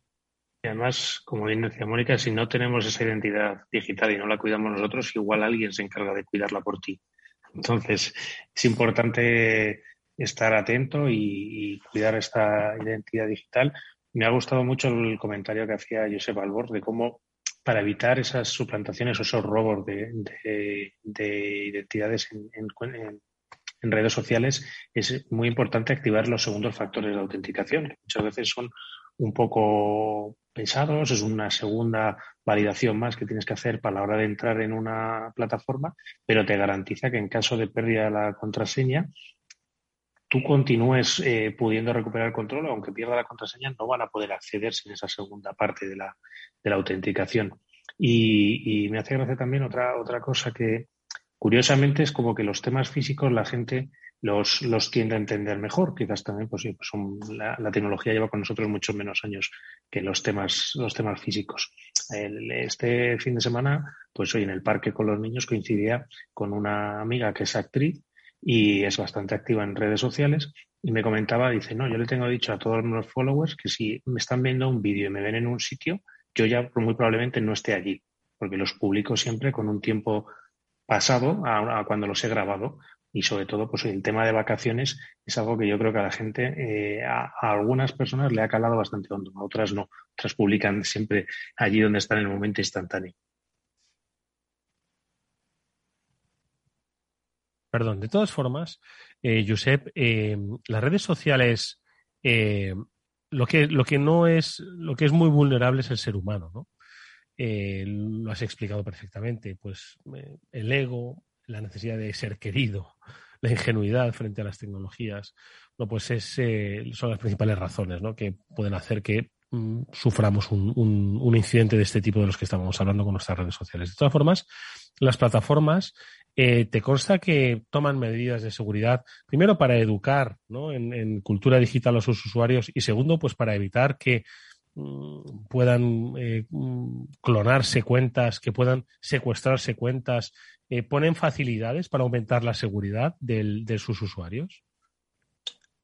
Y además, como bien decía Mónica, si no tenemos esa identidad digital y no la cuidamos nosotros, igual alguien se encarga de cuidarla por ti. Entonces, es importante estar atento y, y cuidar esta identidad digital. Me ha gustado mucho el comentario que hacía Josep Albor de cómo para evitar esas suplantaciones o esos robos de, identidades en, redes sociales, es muy importante activar los segundos factores de autenticación, que muchas veces son un poco pesados, es una segunda validación más que tienes que hacer para la hora de entrar en una plataforma, pero te garantiza que en caso de pérdida de la contraseña, tú continúes eh, pudiendo recuperar el control, aunque pierda la contraseña, no van a poder acceder sin esa segunda parte de la, autenticación. Y, me hace gracia también otra, cosa que, curiosamente, es como que los temas físicos la gente los, los tiende a entender mejor. Quizás también, pues, pues la, tecnología lleva con nosotros muchos menos años que los temas físicos. este fin de semana, pues hoy en el parque con los niños coincidía con una amiga que es actriz y es bastante activa en redes sociales y me comentaba, dice, no, yo le tengo dicho a todos los followers que si me están viendo un vídeo y me ven en un sitio, yo ya muy probablemente no esté allí, porque los publico siempre con un tiempo pasado a, cuando los he grabado y sobre todo pues el tema de vacaciones es algo que yo creo que a la gente, eh, a, a, algunas personas le ha calado bastante hondo, a otras no, otras publican siempre allí donde están en el momento instantáneo. Perdón, de todas formas, eh, Josep, eh, las redes sociales, eh, lo, que, lo que no es, lo que es muy vulnerable es el ser humano, ¿no? lo has explicado perfectamente, pues el ego, la necesidad de ser querido, la ingenuidad frente a las tecnologías, no, pues es, son las principales razones ¿no? que pueden hacer que suframos un, incidente de este tipo de los que estamos hablando con nuestras redes sociales. De todas formas, las plataformas eh, ¿Te consta que toman medidas de seguridad, primero para educar en, cultura digital a sus usuarios y segundo, pues para evitar que mm, puedan eh, mm, clonarse cuentas, que puedan secuestrarse cuentas? Eh, ¿Ponen facilidades para aumentar la seguridad de sus usuarios?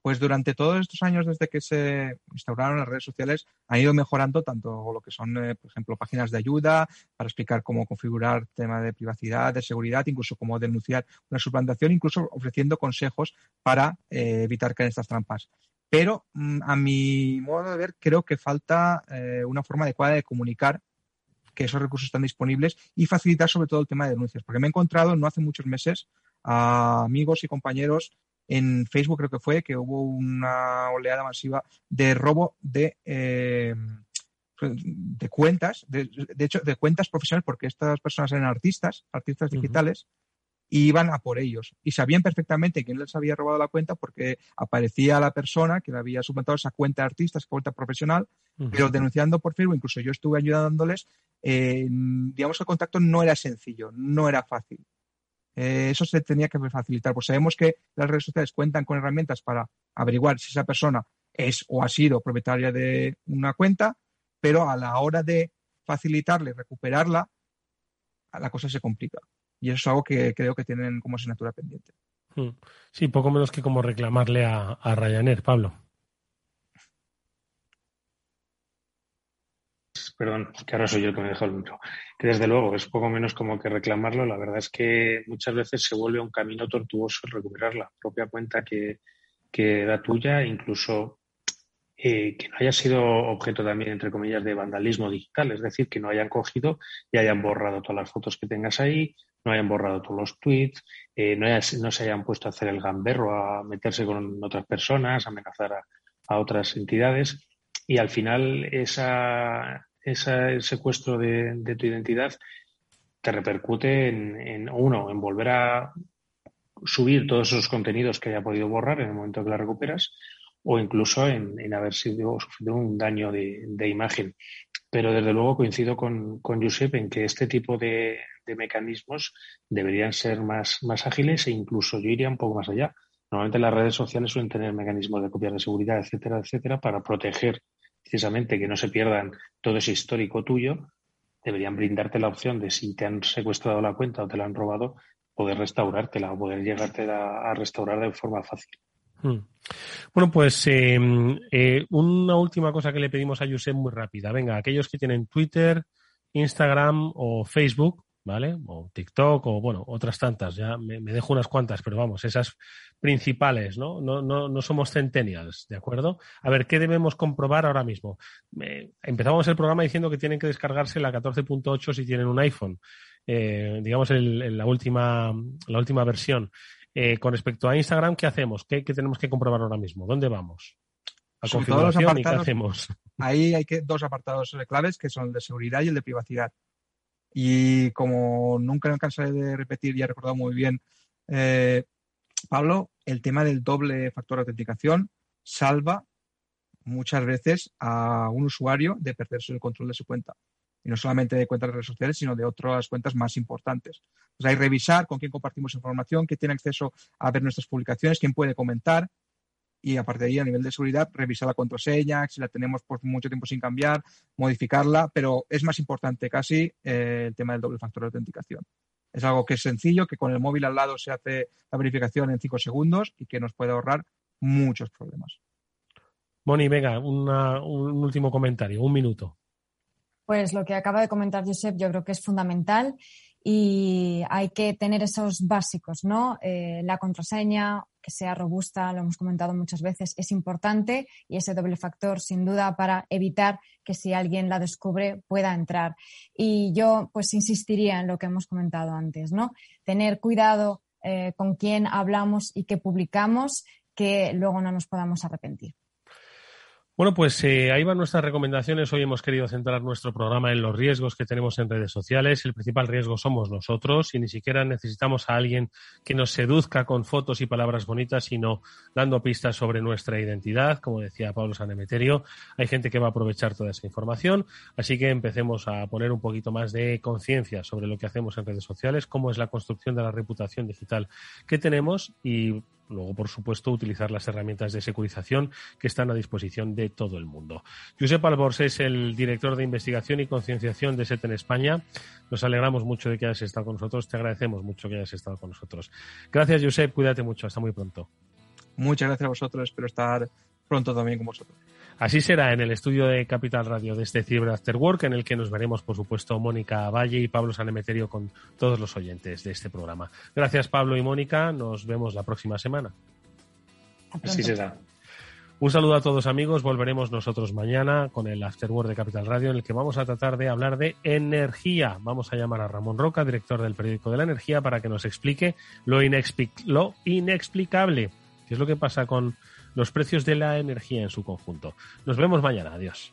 Pues durante todos estos años desde que se instauraron las redes sociales han ido mejorando tanto lo que son, eh, por ejemplo, páginas de ayuda para explicar cómo configurar tema de privacidad, de seguridad, incluso cómo denunciar una suplantación, incluso ofreciendo consejos para eh, evitar caer en estas trampas. Pero mm, a mi modo de ver, creo que falta eh, una forma adecuada de comunicar que esos recursos están disponibles y facilitar sobre todo el tema de denuncias. Porque me he encontrado no hace muchos meses a amigos y compañeros en Facebook creo que fue, que hubo una oleada masiva de robo de, eh, de cuentas, de, hecho, de cuentas profesionales, porque estas personas eran artistas, artistas digitales, y iban a por ellos. Y sabían perfectamente quién les había robado la cuenta porque aparecía la persona que le había suplantado esa cuenta de artista, esa cuenta profesional, pero denunciando por Facebook, incluso yo estuve ayudándoles, eh, digamos que el contacto no era sencillo, no era fácil. Eh, eso se tenía que facilitar. Pues sabemos que las redes sociales cuentan con herramientas para averiguar si esa persona es o ha sido propietaria de una cuenta, pero a la hora de facilitarle, recuperarla, la cosa se complica. Y eso es algo que creo que tienen como asignatura pendiente. Hmm. Sí, poco menos que como reclamarle a, a Ryanair, Pablo. Perdón, que ahora soy yo el que me dejo el micro, que desde luego es poco menos como que reclamarlo. La verdad es que muchas veces se vuelve un camino tortuoso recuperar la propia cuenta que, que era tuya, incluso eh, que no haya sido objeto también, entre comillas, de vandalismo digital, es decir, que no hayan cogido y hayan borrado todas las fotos que tengas ahí, no hayan borrado todos los tweets, eh, no, no, se hayan puesto a hacer el gamberro, a meterse con otras personas, a amenazar a, otras entidades. Y al final esa, ese secuestro de, tu identidad te repercute en, en, uno, en volver a subir todos esos contenidos que haya podido borrar en el momento que la recuperas o incluso en, haber sido, sufrido un daño de, imagen. Pero desde luego coincido con, con Josep en que este tipo de, mecanismos deberían ser más, más ágiles e incluso yo iría un poco más allá. Normalmente las redes sociales suelen tener mecanismos de copias de seguridad, etcétera, etcétera, para proteger precisamente que no se pierdan todo ese histórico tuyo. Deberían brindarte la opción de si te han secuestrado la cuenta o te la han robado, poder restaurártela o poder llegarte a restaurar de forma fácil. Hmm. Bueno, pues em, eh, una última cosa que le pedimos a Josep muy rápida. Venga, aquellos que tienen Twitter, Instagram o Facebook, ¿vale? O TikTok o, bueno, otras tantas. Ya me, dejo unas cuantas, pero vamos, esas principales, ¿no? No, no, no somos centennials, ¿de acuerdo? A ver, ¿qué debemos comprobar ahora mismo? empezamos el programa diciendo que tienen que descargarse la 14.8 si tienen un iPhone. Eh, digamos, la, última, la última versión. Eh, con respecto a Instagram, ¿qué hacemos? ¿Qué, tenemos que comprobar ahora mismo? ¿Dónde vamos? A configuración y qué hacemos. Ahí hay que, dos apartados claves que son el de seguridad y el de privacidad. Y como nunca me cansaré de repetir y he recordado muy bien, eh, Pablo, el tema del doble factor de autenticación salva muchas veces a un usuario de perderse el control de su cuenta y no solamente de cuentas de redes sociales, sino de otras cuentas más importantes. Pues hay revisar con quién compartimos información, quién tiene acceso a ver nuestras publicaciones, quién puede comentar y aparte de ahí, a nivel de seguridad, revisar la contraseña, si la tenemos por mucho tiempo sin cambiar, modificarla, pero es más importante casi eh, el tema del doble factor de autenticación. Es algo que es sencillo, que con el móvil al lado se hace la verificación en cinco segundos y que nos puede ahorrar muchos problemas. Moni, venga, un último comentario, un minuto. Pues lo que acaba de comentar Josep yo creo que es fundamental y hay que tener esos básicos, ¿no? Eh, la contraseña, que sea robusta, lo hemos comentado muchas veces, es importante y ese doble factor, sin duda, para evitar que si alguien la descubre pueda entrar. Y yo, pues, insistiría en lo que hemos comentado antes, ¿no? Tener cuidado eh, con quién hablamos y qué publicamos, que luego no nos podamos arrepentir. Bueno, pues eh, ahí van nuestras recomendaciones. Hoy hemos querido centrar nuestro programa en los riesgos que tenemos en redes sociales. El principal riesgo somos nosotros y ni siquiera necesitamos a alguien que nos seduzca con fotos y palabras bonitas, sino dando pistas sobre nuestra identidad. Como decía Pablo Sanemeterio, hay gente que va a aprovechar toda esa información. Así que empecemos a poner un poquito más de conciencia sobre lo que hacemos en redes sociales, cómo es la construcción de la reputación digital que tenemos y Luego, por supuesto, utilizar las herramientas de securización que están a disposición de todo el mundo. Josep Albors es el director de investigación y concienciación de SET en España. Nos alegramos mucho de que hayas estado con nosotros. Te agradecemos mucho que hayas estado con nosotros. Gracias, Josep. Cuídate mucho. Hasta muy pronto. Muchas gracias a vosotros. Espero estar pronto también con vosotros. Así será en el estudio de Capital Radio de este Cyber After Work, en el que nos veremos, por supuesto, Mónica Valle y Pablo Sanemeterio con todos los oyentes de este programa. Gracias, Pablo y Mónica. Nos vemos la próxima semana. Así será. Un saludo a todos amigos, volveremos nosotros mañana con el Afterword de Capital Radio en el que vamos a tratar de hablar de energía. Vamos a llamar a Ramón Roca, director del periódico de la energía, para que nos explique lo, lo inexplicable, qué es lo que pasa con los precios de la energía en su conjunto. Nos vemos mañana. Adiós.